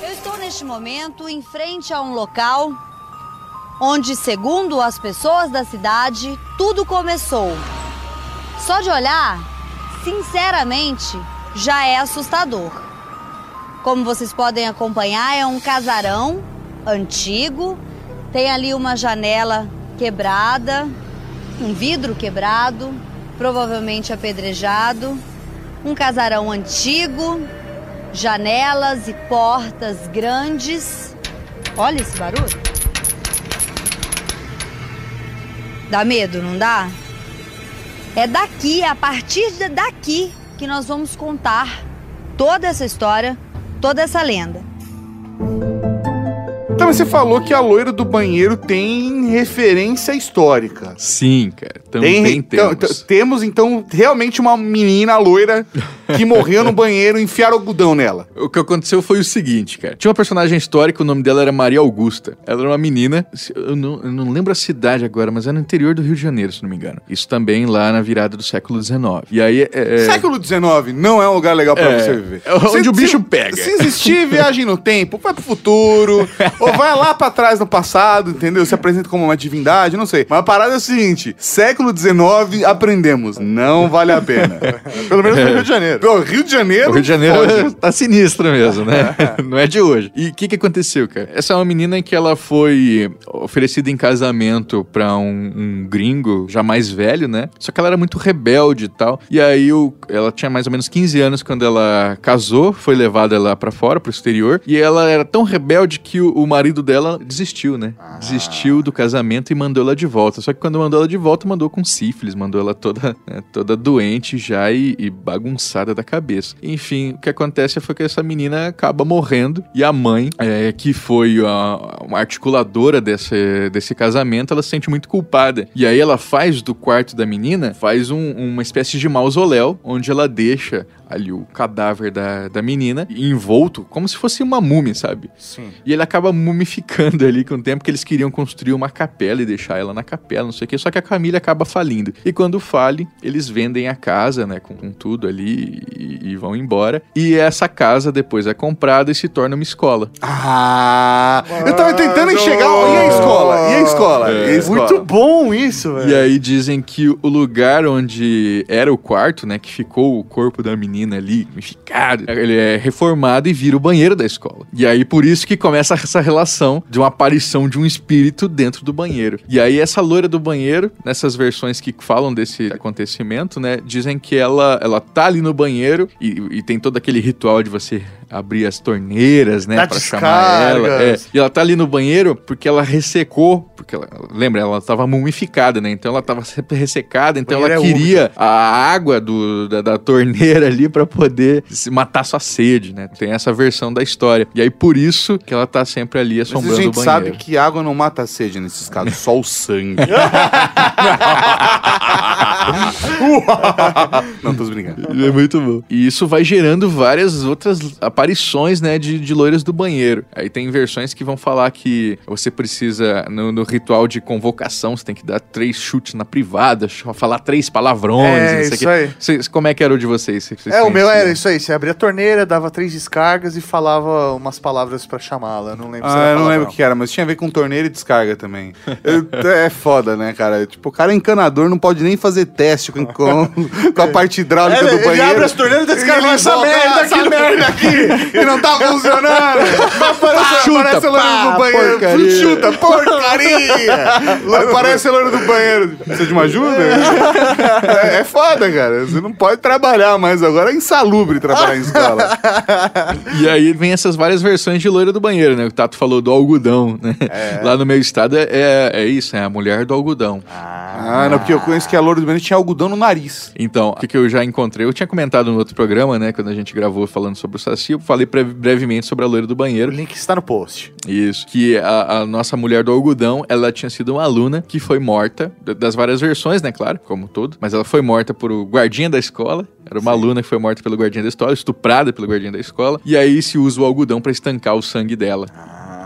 Eu estou neste momento em frente a um local onde, segundo as pessoas da cidade, tudo começou. Só de olhar, sinceramente, já é assustador. Como vocês podem acompanhar, é um casarão antigo, tem ali uma janela quebrada, um vidro quebrado, provavelmente apedrejado, um casarão antigo, janelas e portas grandes. Olha esse barulho. Dá medo, não dá? É daqui, é a partir de daqui, que nós vamos contar toda essa história, toda essa lenda. Então você falou que a loira do banheiro tem referência histórica. Sim, cara. Também então, temos. t- temos, então, realmente uma menina loira que morreu no banheiro e enfiaram algodão nela. O que aconteceu foi o seguinte, cara. Tinha uma personagem histórica, o nome dela era Maria Augusta. Ela era uma menina, eu não, eu não lembro a cidade agora, mas é no interior do Rio de Janeiro, se não me engano. Isso também lá na virada do século XIX. E aí, é, é- Século XIX não é um lugar legal pra É, você viver. é onde Se- o bicho se- pega. Se existir viagem no tempo, vai pro futuro, ou vai lá pra trás no passado, entendeu? Se apresenta como uma divindade, não sei. Mas a parada é o seguinte: século XIX, aprendemos. Não vale a pena. Pelo menos no Rio de Janeiro. Pô, Rio de Janeiro. O Rio de Janeiro foge. tá sinistro mesmo, né? Não é de hoje. E o que que aconteceu, cara? Essa é uma menina que ela foi oferecida em casamento pra um, um gringo já mais velho, né? Só que ela era muito rebelde e tal. E aí o- ela tinha mais ou menos 15 anos quando ela casou, foi levada lá pra fora, pro exterior. E ela era tão rebelde que o, o marido dela desistiu, né? Desistiu do casamento e mandou ela de volta. Só que quando mandou ela de volta, mandou com sífilis, mandou ela toda, né, toda doente já e, e bagunçada da cabeça. Enfim, o que acontece foi que essa menina acaba morrendo e a mãe, é, que foi a, uma articuladora desse, desse casamento, ela se sente muito culpada. E aí ela faz do quarto da menina, faz um- uma espécie de mausoléu, onde ela deixa ali o cadáver da, da menina envolto, como se fosse uma múmia, sabe? Sim. E ele acaba mumificando ali com o tempo que eles queriam construir uma capela e deixar ela na capela, não sei o que. Só que a família acaba falindo. E quando fale, eles vendem a casa, né, com, com tudo ali e, e vão embora. E essa casa depois é comprada e se torna uma escola. Ah, eu tava tentando enxergar. E a escola? E a escola? É. E a escola? Muito bom isso, velho. E aí dizem que o lugar onde era o quarto, né, que ficou o corpo da menina ali, mumificado, ele é reformado e vira o banheiro da escola. E aí por isso que começa essa relação de uma aparição de um espírito dentro do banheiro. E aí essa loira do banheiro, nessas versões que falam desse acontecimento, né, dizem que ela ela tá ali no banheiro e, e tem todo aquele ritual de você abrir as torneiras, né, pra chamar ela. É, e ela tá ali no banheiro porque ela ressecou, porque ela, lembra, ela tava mumificada, né? Então ela tava sempre ressecada, então ela é queria a água do, da, da torneira ali pra poder se matar sua sede, né? Tem essa versão da história. E aí por isso que ela tá sempre ali Mas assombrando a gente o sabe banheiro. que água não mata a sede nesses casos, só o sangue. não, tô brincando. É muito bom. E isso vai gerando várias outras aparições, né, de, de loiras do banheiro. Aí tem versões que vão falar que você precisa, no, no ritual de convocação, você tem que dar três chutes na privada, falar três palavrões. É, não sei o aí. Como é que era o de vocês? Vocês É, o meu era isso aí. Você abria a torneira, dava três descargas e falava umas palavras pra chamá-la. Não lembro se Ah, era eu não lembro palavrão. o que era, mas tinha a ver com torneira e descarga também. Eu- é foda, né, cara? Tipo, o cara encanador não pode nem fazer teste com, com, com a parte hidráulica É, do ele banheiro. abre as torneiras e descarga ele essa merda aqui merda aqui e não tá funcionando. Aparece, Chuta, aparece a loira pá, do banheiro. porcaria. Chuta, porcaria. aparece a loira do banheiro. Precisa de uma ajuda? É, é foda, cara. Você não pode trabalhar mais agora. É insalubre trabalhar em escola. E aí vem essas várias versões de loira do banheiro, né? O Tato falou do algodão, né? Lá no meu estado é, é, é isso, é a mulher do algodão. Ah, não, porque eu conheço que a loira do banheiro tinha algodão no nariz. Então, o que, que eu já encontrei? Eu tinha comentado no outro programa, né? Quando a gente gravou falando sobre o Saci, eu falei breve- brevemente sobre a loira do O banheiro. link está no post. Isso. Que a, a nossa mulher do algodão, ela tinha sido uma aluna que foi morta, das várias versões, né? Claro, como todo. Mas ela foi morta por o guardinha da escola. Era uma aluna que foi morta pelo guardinha da escola, estuprada pelo guardinha da escola. E aí se usa o algodão pra estancar o sangue dela.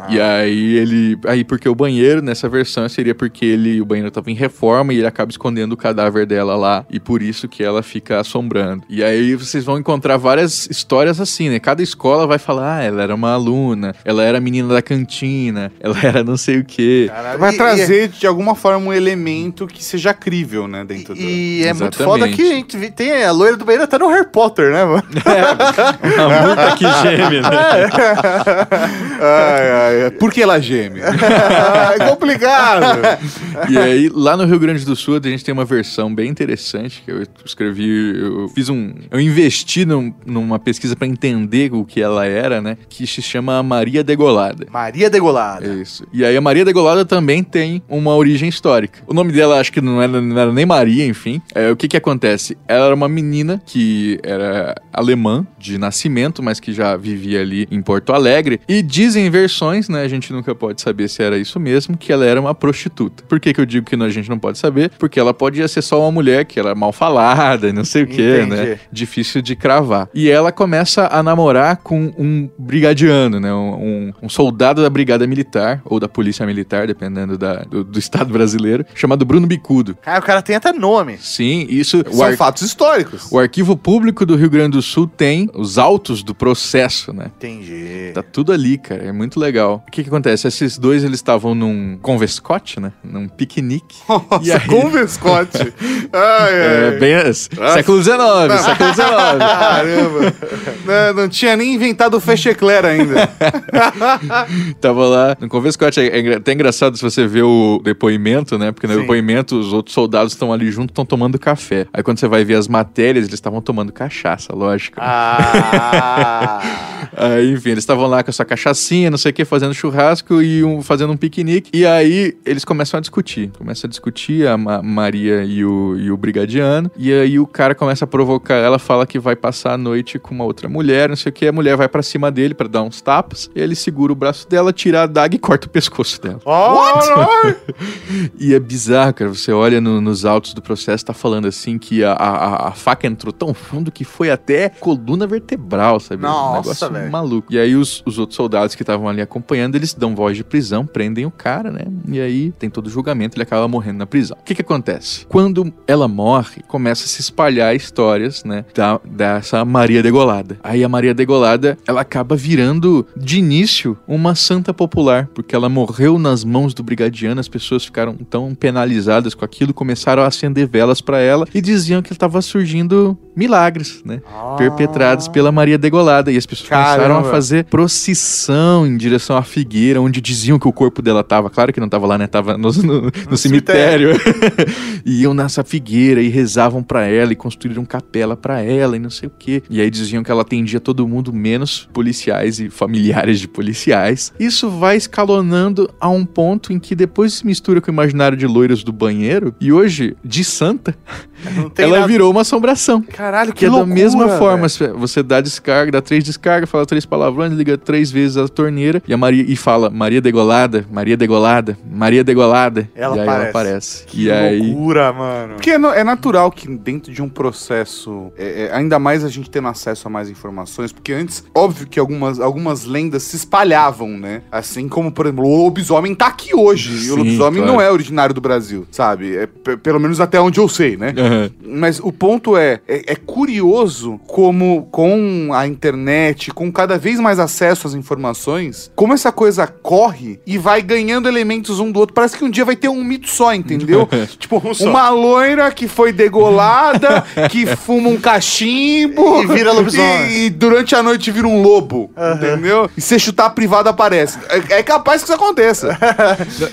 E aí ele. Aí porque o banheiro, nessa versão, seria porque ele, o banheiro tava em reforma e ele acaba escondendo o cadáver dela lá. E por isso que ela fica assombrando. E aí vocês vão encontrar várias histórias assim, né? Cada escola vai falar, ah, ela era uma aluna, ela era a menina da cantina, ela era não sei o quê. Vai E- trazer, de alguma forma, um elemento que seja crível, né? Dentro do... E é muito Exatamente. foda que a gente tem a loira do banheiro até no Harry Potter, né, mano? Uma multa que geme, né? Ai, ai, é, por que ela geme? é complicado. E aí, lá no Rio Grande do Sul, a gente tem uma versão bem interessante que eu escrevi. Eu fiz um. Eu investi num- numa pesquisa pra entender o que ela era, né? Que se chama Maria Degolada. Maria Degolada. Isso. E aí a Maria Degolada também tem uma origem histórica. O nome dela acho que não era, não era nem Maria, enfim. É, o que que acontece? Ela era uma menina que era alemã de nascimento, mas que já vivia ali em Porto Alegre. E dizem versões, né? A gente nunca pode saber se era isso mesmo, que ela era uma prostituta. Por que que eu digo que a gente não pode saber? Porque ela podia ser só uma mulher que era mal falada e não sei o que, né? Difícil de cravar. E ela começa a namorar com um brigadiano, né? Um, um- soldado da brigada militar, ou da polícia militar, dependendo da- do, do estado brasileiro, chamado Bruno Bicudo. Cara, o cara tem até nome. Sim, isso... São ar- fatos históricos. o arquivo público do Rio Grande do Sul tem os autos do processo, né? Entendi. Tá tudo ali, cara. É muito legal. O que que acontece? Esses dois, eles estavam num convescote, né? Num piquenique. Nossa, E aí- com Vescote. Ai, É, ai. bem... Século XIX, século XIX. Caramba. não, não tinha nem inventado o Fechecler ainda. Tava lá no Convescote. É, é até engraçado se você vê o depoimento, né? Porque no Sim. depoimento os outros soldados estão ali junto, estão tomando café. Aí quando você vai ver as matérias, eles estavam tomando cachaça, lógico. Ah. Aí, enfim, eles estavam lá com essa cachaçinha, não sei o que, fazendo churrasco e um- fazendo um piquenique. E aí eles começam a discutir. Começam a discutir a Ma- Maria e o, e o brigadiano. E aí o cara começa a provocar ela, fala que vai passar a noite com uma outra mulher, não sei o que. A mulher vai pra cima dele pra dar uns tapas. Ele segura o braço dela, tira a adaga e corta o pescoço dela. What? E é bizarro, cara. Você olha no- nos autos do processo, tá falando assim que a, a- a faca entrou tão fundo que foi até coluna vertebral, sabe? Nossa, um negócio velho. maluco. E aí os, os outros soldados que estavam ali acompanhando, eles dão voz de prisão, prendem o cara, né? E aí tem todo o julgamento, ele acaba morrendo na prisão. O que que acontece? Quando ela morre, começa a se espalhar histórias, né? Da, dessa Maria Degolada. Aí a Maria Degolada, ela acaba virando, de início, uma santa popular, porque ela morreu nas mãos do brigadiano, as pessoas ficaram tão penalizadas com aquilo, começaram a acender velas pra ela e diziam que estava surgindo milagres, né? Perpetrados pela Maria Degolada. E as pessoas começaram a Caramba. fazer procissão em direção à figueira, onde diziam que o corpo dela tava. Claro que não tava lá, né? Tava no, no- no cemitério. e iam nessa figueira e rezavam pra ela e construíram capela pra ela e não sei o quê. E aí diziam que ela atendia todo mundo, menos policiais e familiares de policiais. Isso vai escalonando a um ponto em que depois se mistura com o imaginário de loiras do banheiro. E hoje, de santa, ela nada- virou uma assombração. Caralho, que Que é da loucura, mesma velho. forma, você dá descarga, dá três descargas, fala três palavrões, liga três vezes a torneira e a Maria e fala Maria degolada, Maria degolada, Maria degolada. Ela e aí aparece. ela aparece. Que e aí loucura, mano. Porque é, é natural que dentro de um processo, é- é, ainda mais a gente tendo acesso a mais informações, porque antes, óbvio que algumas, algumas lendas se espalhavam, né? Assim como, por exemplo, o lobisomem tá aqui hoje. e Sim, o lobisomem claro. não é originário do Brasil, sabe? É, pe- pelo menos até onde eu sei, né? Mas o ponto é, é, é curioso como com a internet, com cada vez mais acesso às informações, como essa coisa corre e vai ganhando elementos um do outro. Parece que um dia vai ter um mito só, entendeu? tipo, uma loira que foi degolada, que fuma um cachimbo E vira lobisomem. E, e durante a noite vira um lobo, entendeu? E se chutar a privada aparece. É, é capaz que isso aconteça.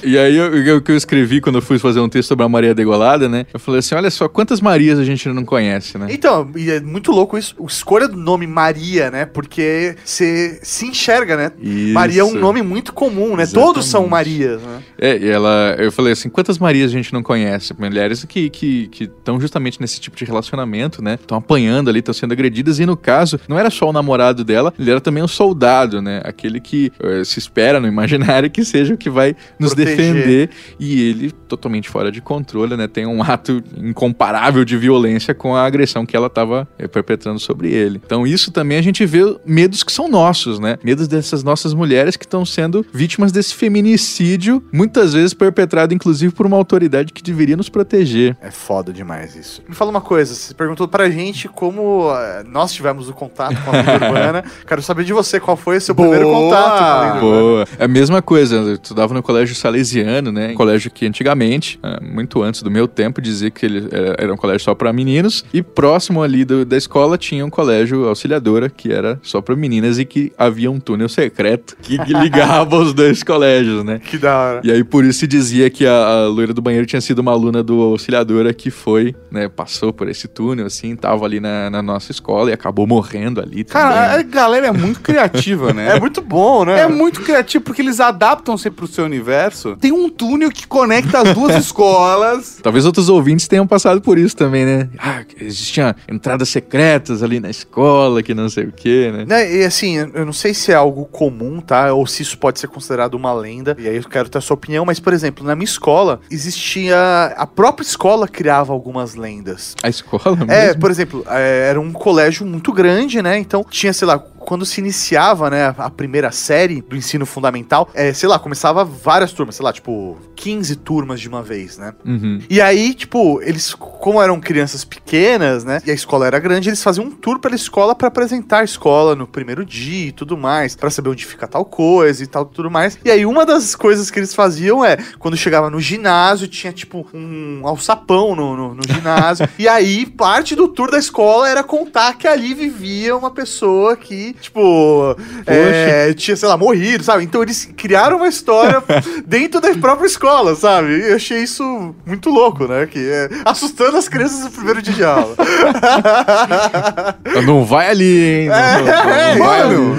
E aí, eu- eu- o que eu escrevi quando eu fui fazer um texto sobre a Maria Degolada, né? Eu falei assim: olha só, quantas Marias a gente não conhece, né? Então, e é muito louco isso, escolha do nome Maria, né? Porque você se enxerga, né? Isso. Maria é um nome muito comum, né? Todos são Exatamente. Marias, né? É, e ela, eu falei assim, quantas Marias a gente não conhece? Mulheres que estão que, que justamente nesse tipo de relacionamento, né? Estão apanhando ali, estão sendo agredidas, e no caso, não era só o namorado dela, ele era também um soldado, né? Aquele que eh, se espera no imaginário que seja o que vai nos Proteger. defender, e ele totalmente fora de controle, né? Tem um ato incomparável de violência com a agressão que ela estava perpetrando sobre ele. Então isso também a gente vê medos que são nossos, né? Medos dessas nossas mulheres que estão sendo vítimas desse feminicídio, muitas vezes perpetrado inclusive por uma autoridade que deveria nos proteger. É foda demais isso. Me fala uma coisa, você perguntou pra gente como eh, nós tivemos o contato com a lenda urbana. Quero saber de você, qual foi o seu primeiro Boa! contato com a lenda urbana? Boa. É a mesma coisa, eu estudava no colégio salesiano, né? Um colégio que antigamente, ah, muito antes do meu tempo, dizia que ele era, era um colégio só pra meninos, e próximo ali do- da escola tinha um colégio auxiliadora, que era só pra meninas e que havia um túnel secreto que ligava os dois colégios, né? Que da hora. E aí por isso se dizia que a, a loira do banheiro tinha sido uma aluna do auxiliadora que foi, né, passou por esse túnel, assim, tava ali na, na nossa escola e acabou morrendo ali também. Cara, a galera é muito criativa, né? É muito bom, né? É muito criativo porque eles adaptam sempre pro seu universo. Tem um túnel que conecta as duas escolas. Talvez outros ouvintes tenham passado por isso também, né? Ah, existiam entradas secretas ali na escola, que não sei o quê, né? Né, E assim, eu não sei se é algo comum, tá? Ou se isso pode ser considerado uma lenda. E aí eu quero ter a sua opinião. Mas, por exemplo, na minha escola, existia. A própria escola criava algumas lendas. A escola É, mesmo? por exemplo, é, era um colégio muito grande, né? Então tinha, sei lá, quando se iniciava, né, a primeira série do ensino fundamental, é, sei lá, começava várias turmas, sei lá, tipo, 15 turmas de uma vez, né? Uhum. E aí, tipo, eles, como eram crianças pequenas, né? E a escola era grande, eles faziam um tour pela escola pra apresentar a escola no primeiro dia e tudo mais, pra saber onde fica tal coisa e tal, tudo mais. E aí, uma das coisas que eles faziam é, quando chegava no ginásio, tinha, tipo, um alçapão no, no, no ginásio. e aí, parte do tour da escola era contar que ali vivia uma pessoa que, tipo, é, tinha, sei lá, morrido, sabe? Então, eles criaram uma história dentro da própria escola, sabe? E eu achei isso muito louco, né? Que é assustando as crianças no primeiro dia de aula. Não vai ali, hein? Não, não- não vai. Mano,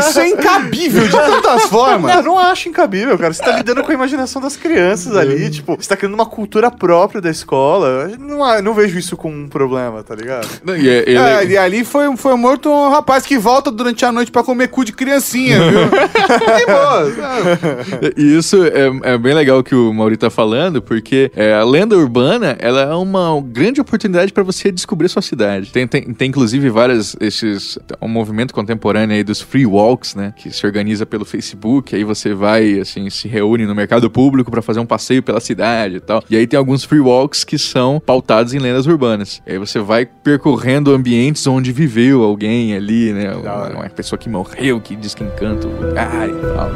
isso é incabível de tantas formas. Eu não acho incabível, cara. Você tá lidando com a imaginação das crianças ali, tipo, você tá criando uma cultura própria da escola. Não, não vejo isso como um problema, tá ligado? Não, e é- e é É, e ali foi, foi morto um rapaz que volta durante a noite pra comer cu de criancinha, viu? que boa. sabe? E Isso é, é bem legal que o Mauri tá falando, porque é, a lenda urbana ela é uma grande oportunidade para você descobrir sua cidade. Tem, tem, tem, inclusive várias esses um movimento contemporâneo aí dos free walks, né, que se organiza pelo Facebook. Aí você vai assim se reúne no mercado público para fazer um passeio pela cidade e tal. E aí tem alguns free walks que são pautados em lendas urbanas. E aí você vai percorrendo ambientes onde viveu alguém ali, né, uma, uma pessoa que morreu, que diz que encanta o lugar e tal.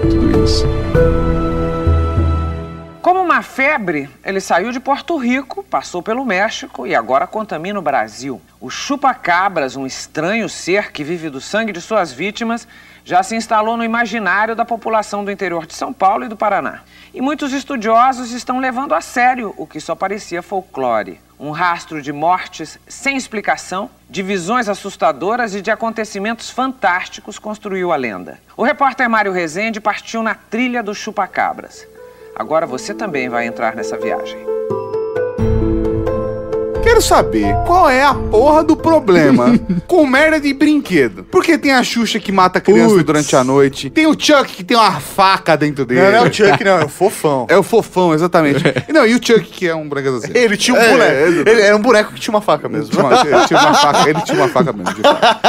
Tem tudo isso. Como uma febre, ele saiu de Porto Rico, passou pelo México e agora contamina o Brasil. O chupa-cabras, um estranho ser que vive do sangue de suas vítimas, já se instalou no imaginário da população do interior de São Paulo e do Paraná. E muitos estudiosos estão levando a sério o que só parecia folclore. Um rastro de mortes sem explicação, de visões assustadoras e de acontecimentos fantásticos construiu a lenda. O repórter Mário Rezende partiu na trilha do chupa-cabras. Agora você também vai entrar nessa viagem. Quero saber qual é a porra do problema com merda de brinquedo. Porque tem a Xuxa que mata a criança Putz. durante a noite. Tem o Chuck que tem uma faca dentro dele. Não, não é o Chuck, não, é o fofão. É o fofão, exatamente. Não, e o Chuck que é um brinquedozinho. Ele tinha um É, boneco. exatamente. Ele era um boneco que tinha uma faca mesmo. Tinha uma- ele tinha uma faca, ele tinha uma faca mesmo. de fato.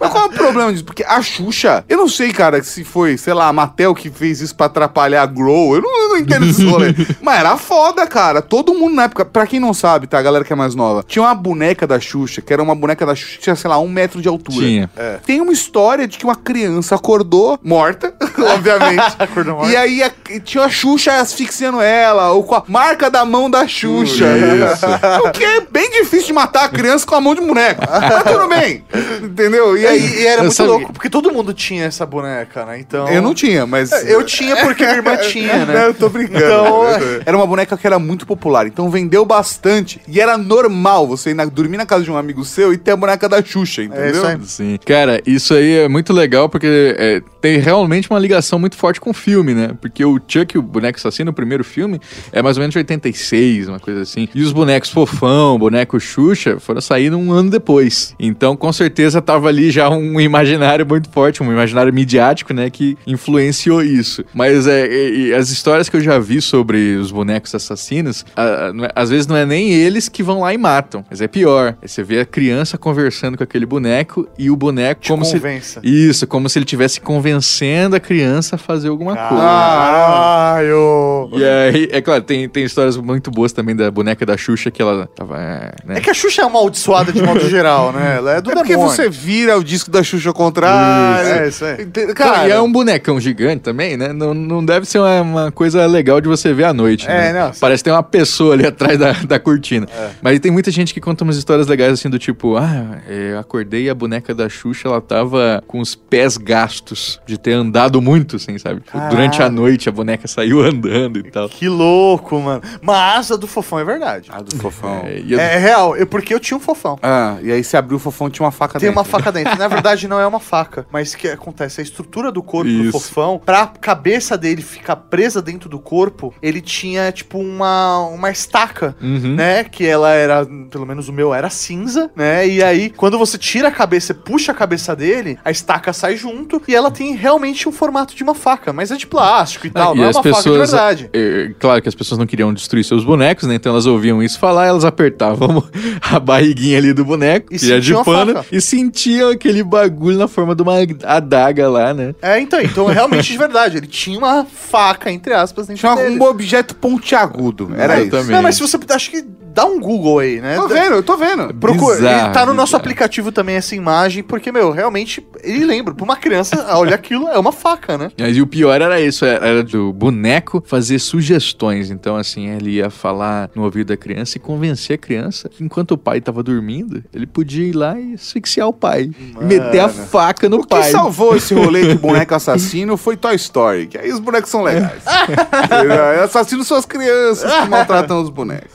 Mas qual é o problema disso? Porque a Xuxa, eu não sei, cara, se foi, sei lá, a Mattel que fez isso pra atrapalhar a Grow. Eu não, eu não entendo esse rolê. Mas era foda, cara. Todo mundo na época, pra quem não sabe, tá? A galera que é mais nova, tinha uma boneca da Xuxa, que era uma boneca da Xuxa que tinha, sei lá, um metro de altura. Tinha. É. Tem uma história de que uma criança acordou morta, obviamente. Acordou morta. E aí a- tinha a Xuxa asfixiando ela, ou com a marca da mão da Xuxa. Isso. O que é bem difícil de matar a criança com a mão de boneco. Mas tudo bem. Entendeu? E aí. aí, e era Eu muito sabia. louco, porque todo mundo tinha essa boneca, né? Então. Eu não tinha, mas. Eu tinha porque minha irmã tinha, né? Não, eu tô brincando. Então, era uma boneca que era muito popular, então vendeu bastante. E era normal você ir na- dormir na casa de um amigo seu e ter a boneca da Xuxa, entendeu? É isso aí. Sim. Cara, isso aí é muito legal porque é, tem realmente uma ligação muito forte com o filme, né? Porque o Chuck, o boneco assassino, o primeiro filme, é mais ou menos de 86, uma coisa assim. E os bonecos Fofão, boneco Xuxa, foram sair um ano depois. Então, com certeza, tava ali já um imaginário muito forte, um imaginário midiático, né? Que influenciou isso. Mas é, e as histórias que eu já vi sobre os bonecos assassinos, a- a- é- às vezes não é nem eles que vão lá e matam, mas é pior. É você vê a criança conversando com aquele boneco e o boneco Te como se convença. isso, como se ele estivesse convencendo a criança a fazer alguma coisa. Caralho! E aí, é claro, tem, tem histórias muito boas também da boneca da Xuxa que ela tava. É, né? É que a Xuxa é amaldiçoada de modo geral, né? Ela é do É porque você vira o disco da Xuxa ao contrário. É, isso aí. Cara, Cara, e é um bonecão gigante também, né? Não, não deve ser uma, uma coisa legal de você ver à noite. É, né? não. Parece que tem uma pessoa ali atrás da, da cortina. Mas tem muita gente que conta umas histórias legais assim do tipo: ah, é, eu acordei e a boneca da Xuxa ela tava com os pés gastos de ter andado muito, assim, sabe? Tipo, Durante a noite a boneca saiu andando e tal. Que louco, mano. Mas a do fofão é verdade. Ah, do fofão. É, eu- É real, é porque eu tinha um fofão. Ah, e aí você abriu o fofão tinha uma faca Tem dentro. uma faca dentro. Na verdade, não é uma faca. Mas o que acontece? A estrutura do corpo do Isso. fofão, pra cabeça dele ficar presa dentro do corpo, ele tinha, tipo, uma, uma estaca, Uhum. né? Que ela era, pelo menos o meu era cinza, né? E aí, quando você tira a cabeça e puxa a cabeça dele, a estaca sai junto e ela tem realmente um formato de uma faca. Mas é de plástico e tal, Ah, não é uma faca de verdade. é, claro que as pessoas não queriam destruir seus bonecos, né? Então elas ouviam isso falar, elas apertavam a barriguinha ali do boneco, E que é de pano, e sentiam aquele bagulho na forma de uma adaga lá, né? É, então, então realmente de verdade. Ele tinha uma faca, entre aspas, dentro Tinha dele. um objeto pontiagudo. Era isso. Exatamente. Não, mas se você. Acho que dá um Google aí, né? Tô vendo, eu tô vendo. Procura, Bizarro, tá no nosso bizarro. aplicativo também essa imagem, porque, meu, realmente, ele lembra. Pra uma criança, olha aquilo, é uma faca, né? Mas e o pior era isso, era do boneco fazer sugestões. Então, assim, ele ia falar no ouvido da criança e convencer a criança que enquanto o pai tava dormindo, ele podia ir lá e asfixiar o pai. E meter a faca no O que pai. salvou esse rolê de boneco assassino foi Toy Story, que aí os bonecos são legais. Assassinos são as crianças que maltratam os bonecos.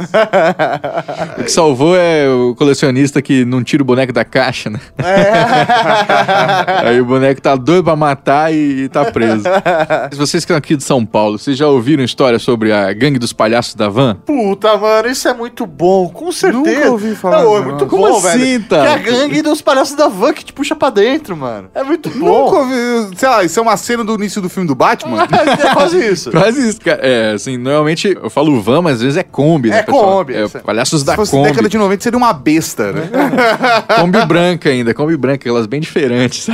O que salvou é o colecionista que não tira o boneco da caixa, né? Aí o boneco tá doido pra matar e, e tá preso. Se vocês que estão aqui de São Paulo, vocês já ouviram história sobre a gangue dos palhaços da van? Puta, mano, isso é muito bom, com certeza. Nunca ouvi falar Não, é muito negócio. bom, Como velho. assim, tá? Que é a gangue dos palhaços da van que te puxa pra dentro, mano. É muito Nunca bom. ouvi, sei lá, isso é uma cena do início do filme do Batman? é quase isso. Quase isso, cara. É, assim, normalmente eu falo van, mas às vezes é Kombi, né, É pessoal? Kombi, É, aí. palhaços da fosse Kombi. década de 90, seria uma besta, né? Kombi branca ainda, Kombi branca, aquelas bem diferentes.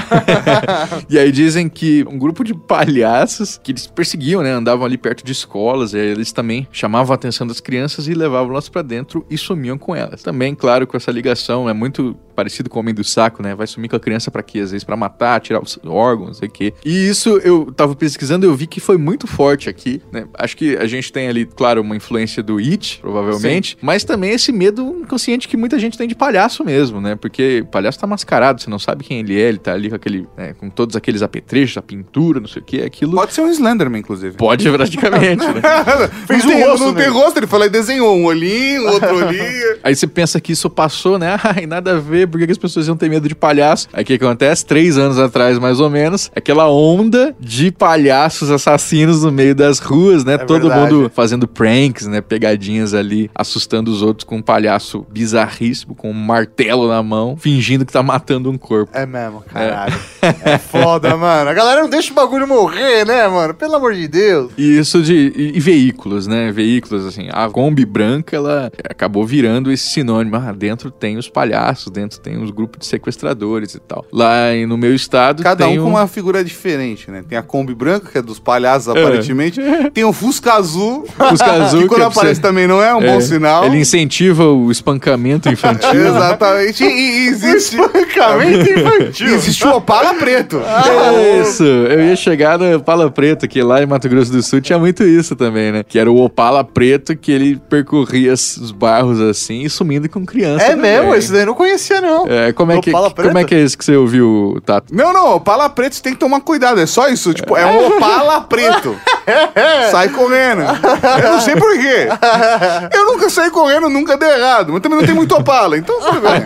e aí dizem que um grupo de palhaços que eles perseguiam, né? Andavam ali perto de escolas, e aí eles também chamavam a atenção das crianças e levavam elas pra dentro e sumiam com elas. Também, claro, com essa ligação, é muito parecido com o Homem do Saco, né? Vai sumir com a criança pra quê? Às vezes pra matar, tirar os órgãos, não sei o quê. E isso eu tava pesquisando e eu vi que foi muito forte aqui, né? Acho que a gente tem ali, claro, uma influência do It, provavelmente, mas também esse medo inconsciente que muita gente tem de palhaço mesmo, né? Porque o palhaço tá mascarado, você não sabe quem ele é, ele tá ali com aquele, né, com todos aqueles apetrechos, a pintura, não sei o quê, aquilo Pode ser um Slenderman, inclusive. pode praticamente, né? Fez um não tem, rosto Não tem nele. rosto, ele falou e desenhou um olhinho, outro olhinho. Aí você pensa que isso passou, né? Ai, nada a ver, por que que as pessoas iam ter medo de palhaço? Aí o que acontece? Três anos atrás, mais ou menos, aquela onda de palhaços assassinos no meio das ruas, né? Todo verdade. mundo fazendo pranks, né? Pegadinhas ali, assustando os outros com um palhaço bizarríssimo, com um martelo na mão, fingindo que tá matando um corpo. É mesmo, caralho. É. foda, mano. A galera não deixa o bagulho morrer, né, mano? Pelo amor de Deus. E isso de. E, e veículos, né? Veículos, assim. A Kombi branca, ela acabou virando esse sinônimo. Ah, dentro tem os palhaços, dentro tem os grupos de sequestradores e tal. Lá no meu estado. Cada tem um com uma figura diferente, né? Tem a Kombi branca, que é dos palhaços, É. aparentemente. Tem o Fusca Azul, Fusca Azul, que quando é pra aparece você- também não é um É, bom sinal. Ele incentiva o espancamento infantil. Exatamente. E, existe, Espancamento infantil. existe o Opala Preto. É isso, eu ia chegar no Opala Preto, que lá em Mato Grosso do Sul tinha muito isso também, né? Que era o Opala Preto que ele percorria os bairros assim e sumindo com criança. É também. mesmo, esse daí eu não conhecia, não. É, como é, que, como é que é esse que você ouviu, Tato? Não, não, Opala Preto você tem que tomar cuidado. É só isso. Tipo, é um Opala Preto. Sai correndo. Eu não sei por quê. Eu nunca saí correndo, nunca deu errado. Mas também não tem muito Opala, então tudo bem.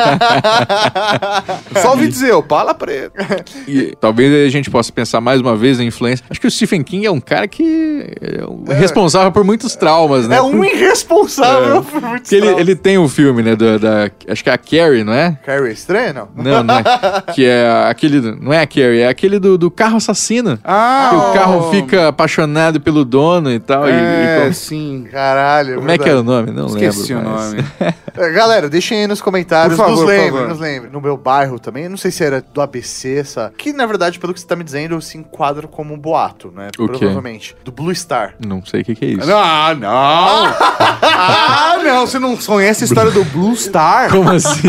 Só ouvi dizer, Opala Preto. E talvez a gente possa pensar mais uma vez na influência. Acho que o Stephen King é um cara que é o responsável por muitos traumas, né? É um irresponsável por muito Porque ele, ele tem o filme, né? Da, da- acho que é a Carrie, não é? Carrie estranho, não? Não, não é. que é aquele. Não é a Carrie, é aquele do, do carro assassino. Ah, Que o carro fica apaixonado pelo dono e tal. e- e É, como sim. Caralho. como é que é o nome? Não Esqueci lembro. o mas- nome. É, Galera, deixem aí nos comentários, Por favor, nos por lembrem, favor. nos lembrem. No meu bairro também, não sei se era do ABC essa, que na verdade, pelo que você tá me dizendo, se enquadra como um boato, né? O quê? Provavelmente. Do Blue Star. Não sei o que, que é isso. Ah, não! ah, não! Você não conhece a história do Blue Star? Como assim?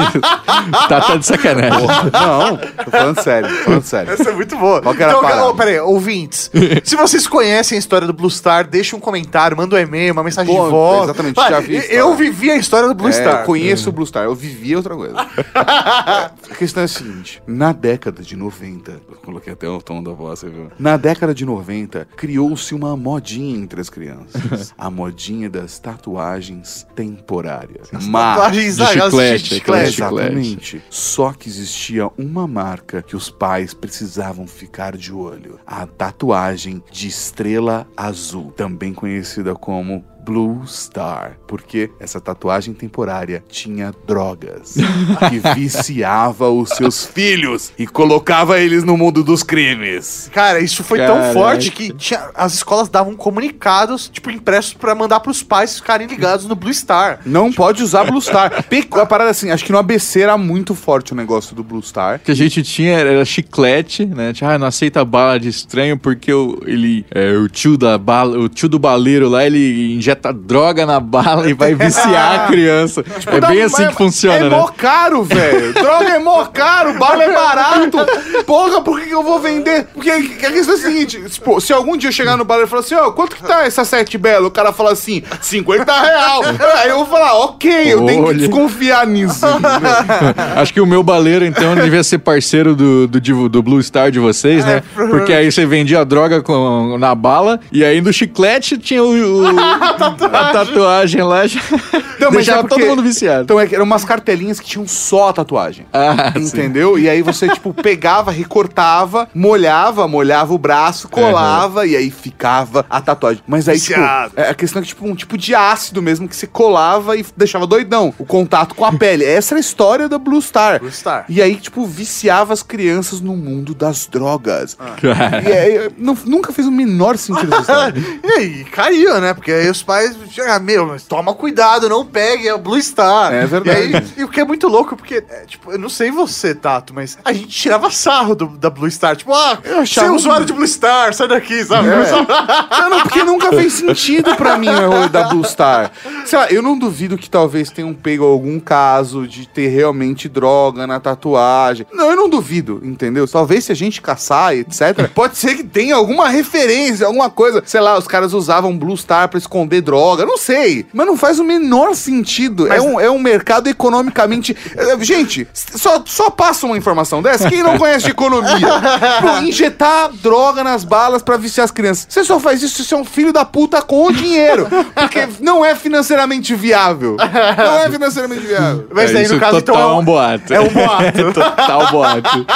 tá, tá de sacanagem. Não, tô falando sério, tô falando sério. Essa é muito boa. Qual que era então, oh, peraí, ouvintes. se vocês conhecem a história do Blue Star, deixa um comentário, manda um e-mail, uma mensagem Pô, de voz. exatamente, Vai, já vi a eu- história. Eu vivi a história do Blue É, eu conheço o Blue Star, eu vivi outra coisa. a questão é a seguinte: na década de 90, eu coloquei até o tom da voz, você viu? Na década de 90, criou-se uma modinha entre as crianças. a modinha das tatuagens temporárias. Tatuagens de ah, chiclete, de chiclete. Exatamente. Só que existia uma marca que os pais precisavam ficar de olho: a tatuagem de estrela azul, também conhecida como Blue Star, porque essa tatuagem temporária tinha drogas que viciava os seus filhos e colocava eles no mundo dos crimes. Cara, isso foi tão Caraca. forte que tinha- as escolas davam comunicados, tipo, impressos pra mandar pros pais ficarem ligados no Blue Star. Não pode usar Blue Star. A parada assim, acho que no ABC era muito forte o negócio do Blue Star. O que a gente tinha era chiclete, né? Tipo, ah, não aceita bala de estranho porque o, ele, é, o tio da bala, o tio do baleiro lá, ele injeta droga na bala e vai viciar a criança. é bem assim que funciona, é né? mó caro, velho. Droga é mó caro, bala é barato. Porra, por que, eu vou vender? Porque a questão é a seguinte: tipo, se algum dia eu chegar no bar e falar assim, ó, quanto que tá essa sete belo? O cara fala assim, 50 real. Aí eu vou falar, ok, eu tenho que desconfiar nisso. Acho que o meu baleiro, então, devia ser parceiro do, do, do Blue Star de vocês, né? Porque aí você vendia a droga com, na bala e aí no chiclete tinha o, o- a tatuagem lá. Já Não, mas deixava é porque- todo mundo viciado. Então é que eram umas cartelinhas que tinham só a tatuagem. Ah, sim. Entendeu? E aí você, tipo, pegava, recortava, molhava, molhava o braço, colava e aí ficava a tatuagem. Mas aí, Viciado. tipo, é a questão é que, tipo, um tipo de ácido mesmo que você colava e deixava doidão. O contato com a pele. Essa era a história da Blue Star. Blue Star. E aí, tipo, viciava as crianças no mundo das drogas. Cara. E aí, não- nunca fez o menor sentido essa história. e aí, caiu, né? Porque aí os pais, ah, meu, mas toma cuidado, não pegue, é o Blue Star. É verdade. E, aí, e o que é muito louco, porque, é, tipo, eu não sei você, Tato, mas a gente tirava sarro do- da Blue Star. Tipo, ah, você é usuário de Blue Star, sai daqui, sabe? É. Não, não, porque nunca fez sentido pra mim o rolê da Blue Star. Sei lá, eu não duvido que talvez tenham pego algum caso de ter realmente droga na tatuagem. Não, eu não duvido, entendeu? Talvez se a gente caçar, etc., pode ser que tenha alguma referência, alguma coisa. Sei lá, os caras usavam Blue Star pra esconder droga, não sei. Mas não faz o menor sentido. É, um, é um mercado economicamente... Eh, Gente, só, só passa uma informação dessa. Quem não conhece de economia? Pô, injetar droga nas balas pra viciar as crianças. Você só faz isso se você é um filho da puta com dinheiro. Porque não é financeiramente viável. Não é financeiramente viável. Mas É, aí, isso no caso, então, total é é um, boato. é um boato. Total boato.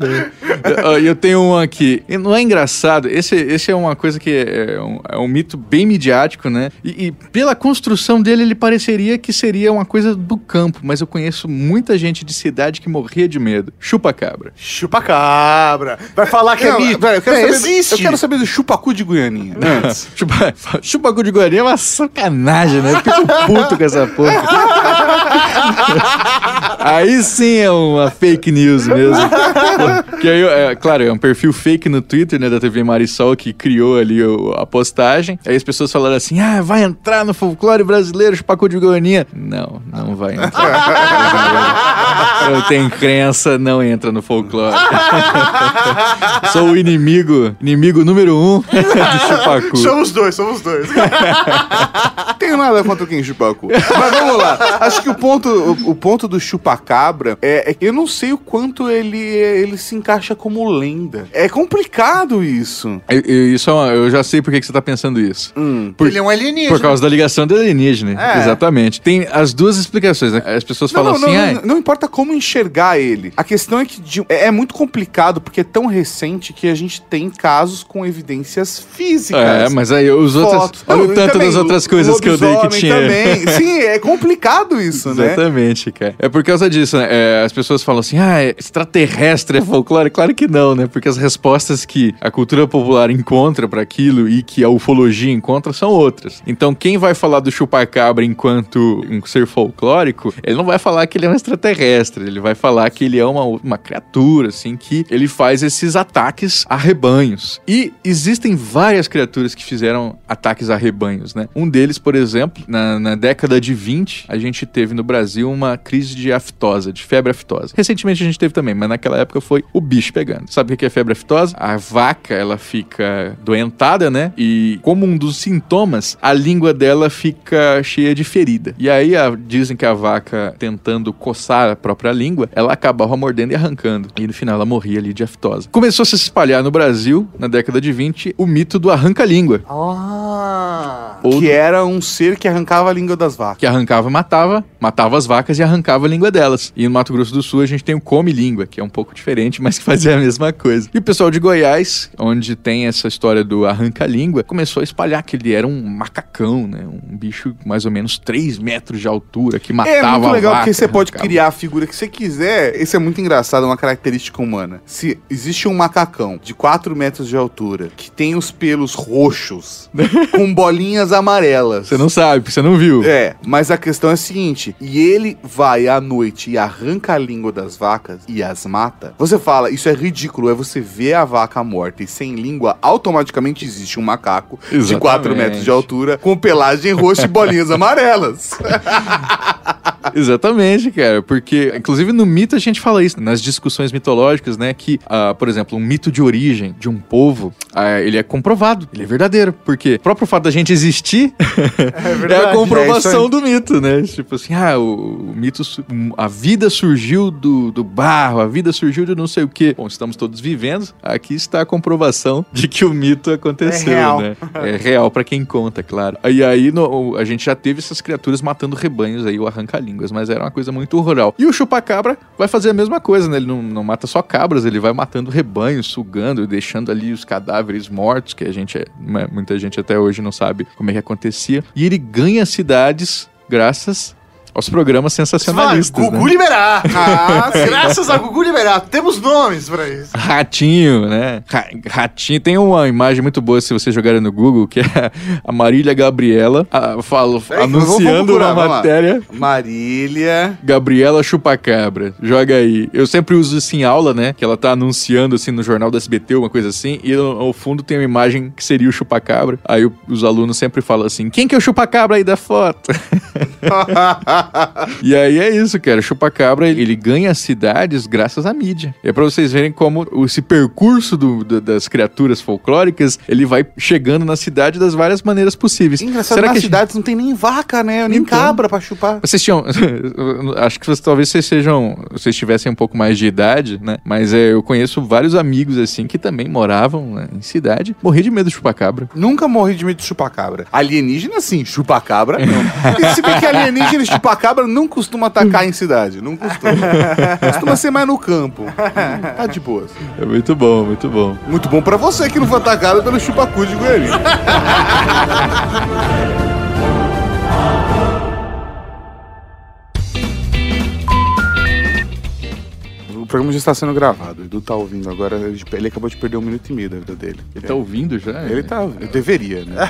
Eu- Eu tenho um aqui. Não é engraçado. Esse, esse é uma coisa que é um, é um mito bem midiático, né? E, e pela construção dele, ele pareceria que seria uma coisa do campo. Mas eu conheço muita gente de cidade que morria de medo. Chupa-cabra. Chupa-cabra. Vai falar que é Não, mito. pera, eu, quero É, saber, existe. eu quero saber do chupacu de Goianinha. Chupa, chupacu de Guarani é uma sacanagem, né? Eu fico puto com essa porra. Aí sim é uma fake news mesmo. que aí, é, claro, é um perfil fake no Twitter, né, da TV Marisol, que criou ali o- a postagem. Aí as pessoas falaram assim, ah, vai entrar no folclore brasileiro, chupacu de Goianinha. Não, não vai entrar. Eu tenho crença, não entra no folclore. Sou o inimigo, inimigo número um do chupacu. Somos dois, somos dois. Tenho nada contra quem chupacu. Mas vamos lá. Acho que o ponto, o, o ponto do chupacabra é, é que eu não sei o quanto ele, ele se encaixa como lenda. É complicado isso. Eu, eu- isso é uma- eu já sei por que você tá pensando isso. Por, Ele é um alienígena. por causa da ligação do alienígena. É. Exatamente. Tem as duas explicações, né? As pessoas Não, falam não, assim, não, ah, não, não importa como como enxergar ele. A questão é que de- é, é muito complicado porque é tão recente que a gente tem casos com evidências físicas. É, mas aí os outros. Olha Não, o tanto também, das outras coisas que eu dei que tinha. Também. Sim, é complicado isso, né? Exatamente, cara. É por causa disso, né? É, as pessoas falam assim, ah, extraterrestre é folclore. Claro que não, né? Porque as respostas que a cultura popular encontra pra aquilo e que a ufologia encontra são outras. Então, quem vai falar do chupacabra enquanto um ser folclórico, ele não vai falar que ele é um extraterrestre. Ele vai falar que ele é uma, uma criatura, assim, que ele faz esses ataques a rebanhos. E existem várias criaturas que fizeram ataques a rebanhos, né? Um deles, por exemplo, na, na década de 20, a gente teve no Brasil uma crise de aftosa, de febre aftosa. Recentemente a gente teve também, mas naquela época foi o bicho pegando. Sabe o que é febre aftosa? A vaca, ela fica doentada, né? E como um dos sintomas, a língua dela fica cheia de ferida. E aí a- dizem que a vaca, tentando coçar a própria língua, ela acabava mordendo e arrancando. E no final ela morria ali de aftosa. Começou a se espalhar no Brasil, na década de 20, o mito do arranca-língua. Ah. Ou Que era um ser que arrancava a língua das vacas. que arrancava e matava, matava as vacas e arrancava a língua delas. E no Mato Grosso do Sul a gente tem o come-língua, que é um pouco diferente, mas que fazia a mesma coisa. E o pessoal de Goiás, onde tem essa história do arranca-língua, começou a espalhar que ele era um macacão, né? Um bicho mais ou menos 3 metros de altura, que matava É muito a legal vaca, porque você pode criar a figura que você quiser. Isso é muito engraçado, é uma característica humana. Se existe um macacão de 4 metros de altura que tem os pelos roxos com bolinhas amarelas. Você não sabe, porque você não viu. É, mas a questão é a seguinte: e ele vai à noite e arranca a língua das vacas e as mata. Você fala, isso é ridículo. É você ver a vaca morta e sem língua, automaticamente existe um macaco de 4 Exatamente. metros de altura com pelagem roxa e bolinhas amarelas. Exatamente, cara. Porque, inclusive, no mito a gente fala isso, nas discussões mitológicas, né? Que, ah, por exemplo, um mito de origem de um povo, ah, ele é comprovado, ele é verdadeiro. Porque o próprio fato da gente existir é, verdade. a comprovação É do mito, né? Tipo assim, ah, o, o mito, a vida surgiu do, do barro, a vida surgiu de não sei o quê. Bom, estamos todos vivendo, aqui está a comprovação de que o mito aconteceu, É real. né? É real pra quem conta, claro. E aí no- a gente já teve essas criaturas matando rebanhos aí, o arranca-línguas, mas era uma coisa muito rural. E o chupacabra vai fazer a mesma coisa, né? Ele não, não mata só cabras, ele vai matando rebanhos, sugando, deixando ali os cadáveres mortos, que a gente, é- né, muita gente até hoje não sabe como é que acontecia. E ele ganha cidades graças aos programas sensacionalistas. Vai, Gugu né? Liberato. Ah, graças a Gugu Liberato. Temos nomes pra isso. Ratinho, né? Ra- Ratinho. Tem uma imagem muito boa se você jogar no Google, que é a Marília Gabriela a, falo, vamos anunciando procurar, uma matéria. Marília. Gabriela Chupacabra. Joga aí. Eu sempre uso isso em aula, né? Que ela tá anunciando assim no jornal do SBT, uma coisa assim. E no- ao fundo tem uma imagem que seria o chupacabra. Aí o- os alunos sempre falam assim: quem que é o chupacabra aí da foto? E aí é isso, cara. Chupacabra, ele, ele ganha cidades graças à mídia. É pra vocês verem como esse percurso do- do- das criaturas folclóricas, ele vai chegando na cidade das várias maneiras possíveis. Engraçado, Será nas que cidades não tem nem vaca, né? Nem Então. cabra pra chupar. vocês tinham. acho que vocês, talvez vocês sejam. Vocês tivessem um pouco mais de idade, né? Mas é, eu conheço vários amigos assim que também moravam né, em cidade. Morri de medo de chupacabra. Nunca morri de medo de chupacabra. Alienígena, sim. Chupacabra, não. se bem que alienígena e chupacabra não costuma atacar em cidade. Não costuma. costuma ser mais no campo. Hum, Tá de boa. É muito bom, muito bom. Muito bom pra você que não foi atacado pelo chupacu de Goiânia. programa já está sendo gravado. O Edu tá ouvindo agora. Ele acabou de perder um minuto e meio da vida dele. Ele tá ouvindo já? Ele tá. Eu deveria, né?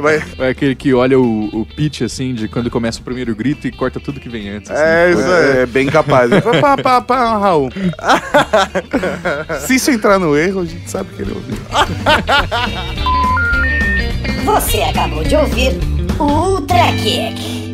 Vai- É aquele que olha o, o pitch assim, de quando começa o primeiro grito e corta tudo que vem antes. assim. É isso aí. É, é bem capaz. pá, pá, pá, Raul. Se isso entrar no erro, a gente sabe que ele ouviu. Você acabou de ouvir o Ultra Kick.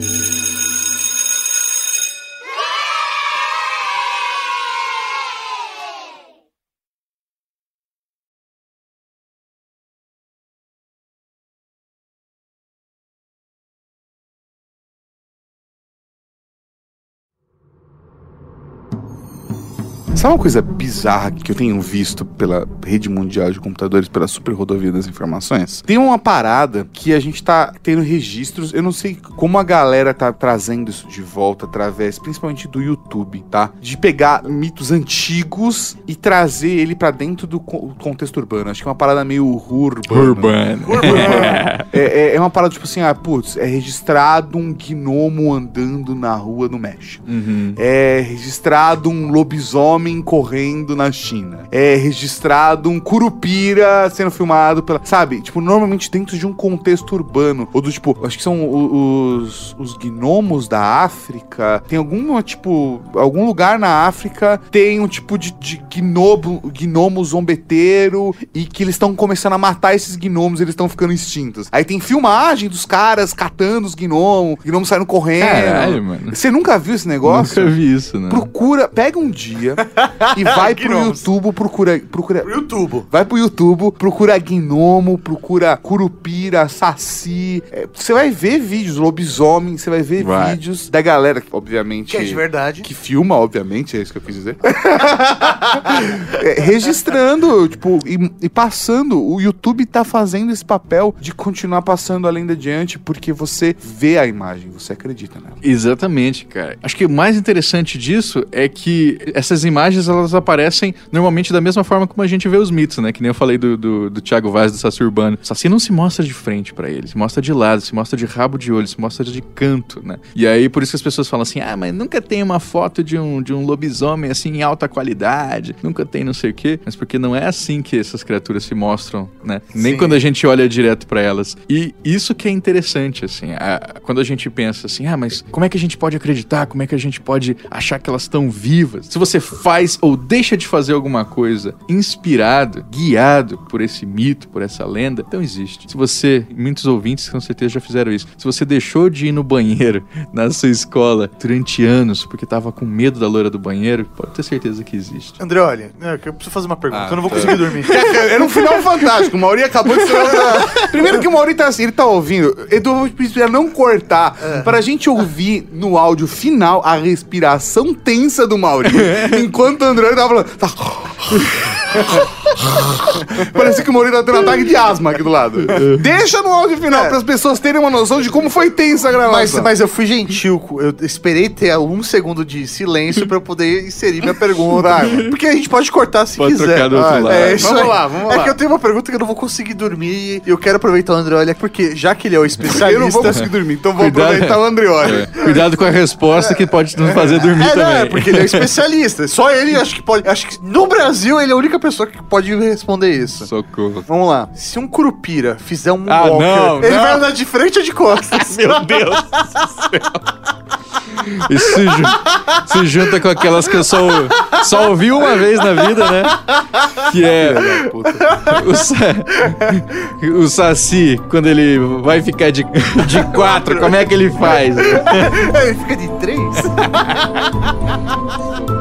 Sabe uma coisa bizarra que eu tenho visto pela rede mundial de computadores, pela super rodovia das informações? Tem uma parada que a gente tá tendo registros, eu não sei como a galera tá trazendo isso de volta através, principalmente do YouTube, tá? De pegar mitos antigos e trazer ele para dentro do contexto urbano. Acho que é uma parada meio urbana. Urbana. urbana. é, é, é, uma parada tipo assim, ah, putz, é registrado um gnomo andando na rua no México. Uhum. É registrado um lobisomem correndo na China. É registrado um curupira sendo filmado pela. Sabe? Tipo, normalmente dentro de um contexto urbano. Ou do tipo, acho que são os, os gnomos da África. Tem algum, tipo, algum lugar na África tem um tipo de, de gnomo, gnomo zombeteiro e que eles estão começando a matar esses gnomos, eles estão ficando extintos. Aí tem filmagem dos caras catando os gnomos, gnomos saindo correndo. Caralho, mano. Você nunca viu esse negócio? Nunca vi isso, né? Procura, pega um dia e vai pro Gnomos. YouTube, procura, procura, YouTube. vai pro YouTube, procura gnomo, procura curupira, saci. É, Você vai ver vídeos, lobisomem, você vai ver Vai. vídeos da galera, que, obviamente, Que é de verdade. que filma, obviamente, é isso que eu quis dizer. É, registrando, tipo, e, e passando. O YouTube tá fazendo esse papel de continuar passando a lenda adiante, porque você vê a imagem, você acredita nela. Exatamente, cara. Acho que o mais interessante disso é que essas imagens elas aparecem normalmente da mesma forma como a gente vê os mitos, né? Que nem eu falei do, do, do Thiago Vaz do Saci Urbano. O Saci não se mostra de frente pra ele, se mostra de lado, se mostra de rabo de olho, se mostra de canto, né? E aí por isso que as pessoas falam assim: ah, mas nunca tem uma foto de um, de um lobisomem assim em alta qualidade, nunca tem não sei o quê. Mas porque não é assim que essas criaturas se mostram, né? Nem Sim. quando a gente olha direto pra elas. E isso que é interessante, assim, a- quando a gente pensa assim, ah, mas como é que a gente pode acreditar? Como é que a gente pode achar que elas estão vivas? Se você faz ou deixa de fazer alguma coisa inspirado, guiado por esse mito, por essa lenda, então existe. Se você, muitos ouvintes com certeza já fizeram isso, se você deixou de ir no banheiro na sua escola durante anos porque tava com medo da loira do banheiro, pode ter certeza que existe. André, olha, é, eu preciso fazer uma pergunta. Ah, eu não vou tá. conseguir dormir. Era um final fantástico. O Mauri acabou de ser. Primeiro que o Mauri tá assim, ele tá ouvindo. Edu, eu vou não cortar. Pra gente ouvir no áudio final a respiração tensa do Mauri. Enquanto o André tava falando. Tá... Parecia que o Mauri tá tendo ataque de asma aqui do lado. Deixa no áudio final É. para as pessoas terem uma noção de como foi tensa a Mas, gravação. mas eu fui gentil, eu esperei ter um segundo de silêncio pra eu poder inserir minha pergunta. Porque a gente pode cortar se Pode quiser. trocar do outro Olha, lado. É isso Vamos aí. lá, vamos é lá. que eu tenho uma pergunta que eu não vou conseguir dormir e eu quero aproveitar o André, olha, porque já que ele é o especialista... Eu não vou conseguir dormir, então vou Cuidado. aproveitar o Andreoli. É, Cuidado com a resposta que pode nos fazer dormir É, não, também. é porque ele é especialista. Só ele acho que pode. Acho que no Brasil ele é a única pessoa que pode responder isso. Socorro. Vamos lá. Se um curupira fizer um Ah, walker, não, ele não. vai andar de frente ou de costas? Meu Deus Isso se, ju- se junta com aquelas que eu só, só ouvi uma vez na vida, né? Que é o, sa- o Saci, quando ele vai ficar de, de quatro, como é que ele faz? ele fica de três?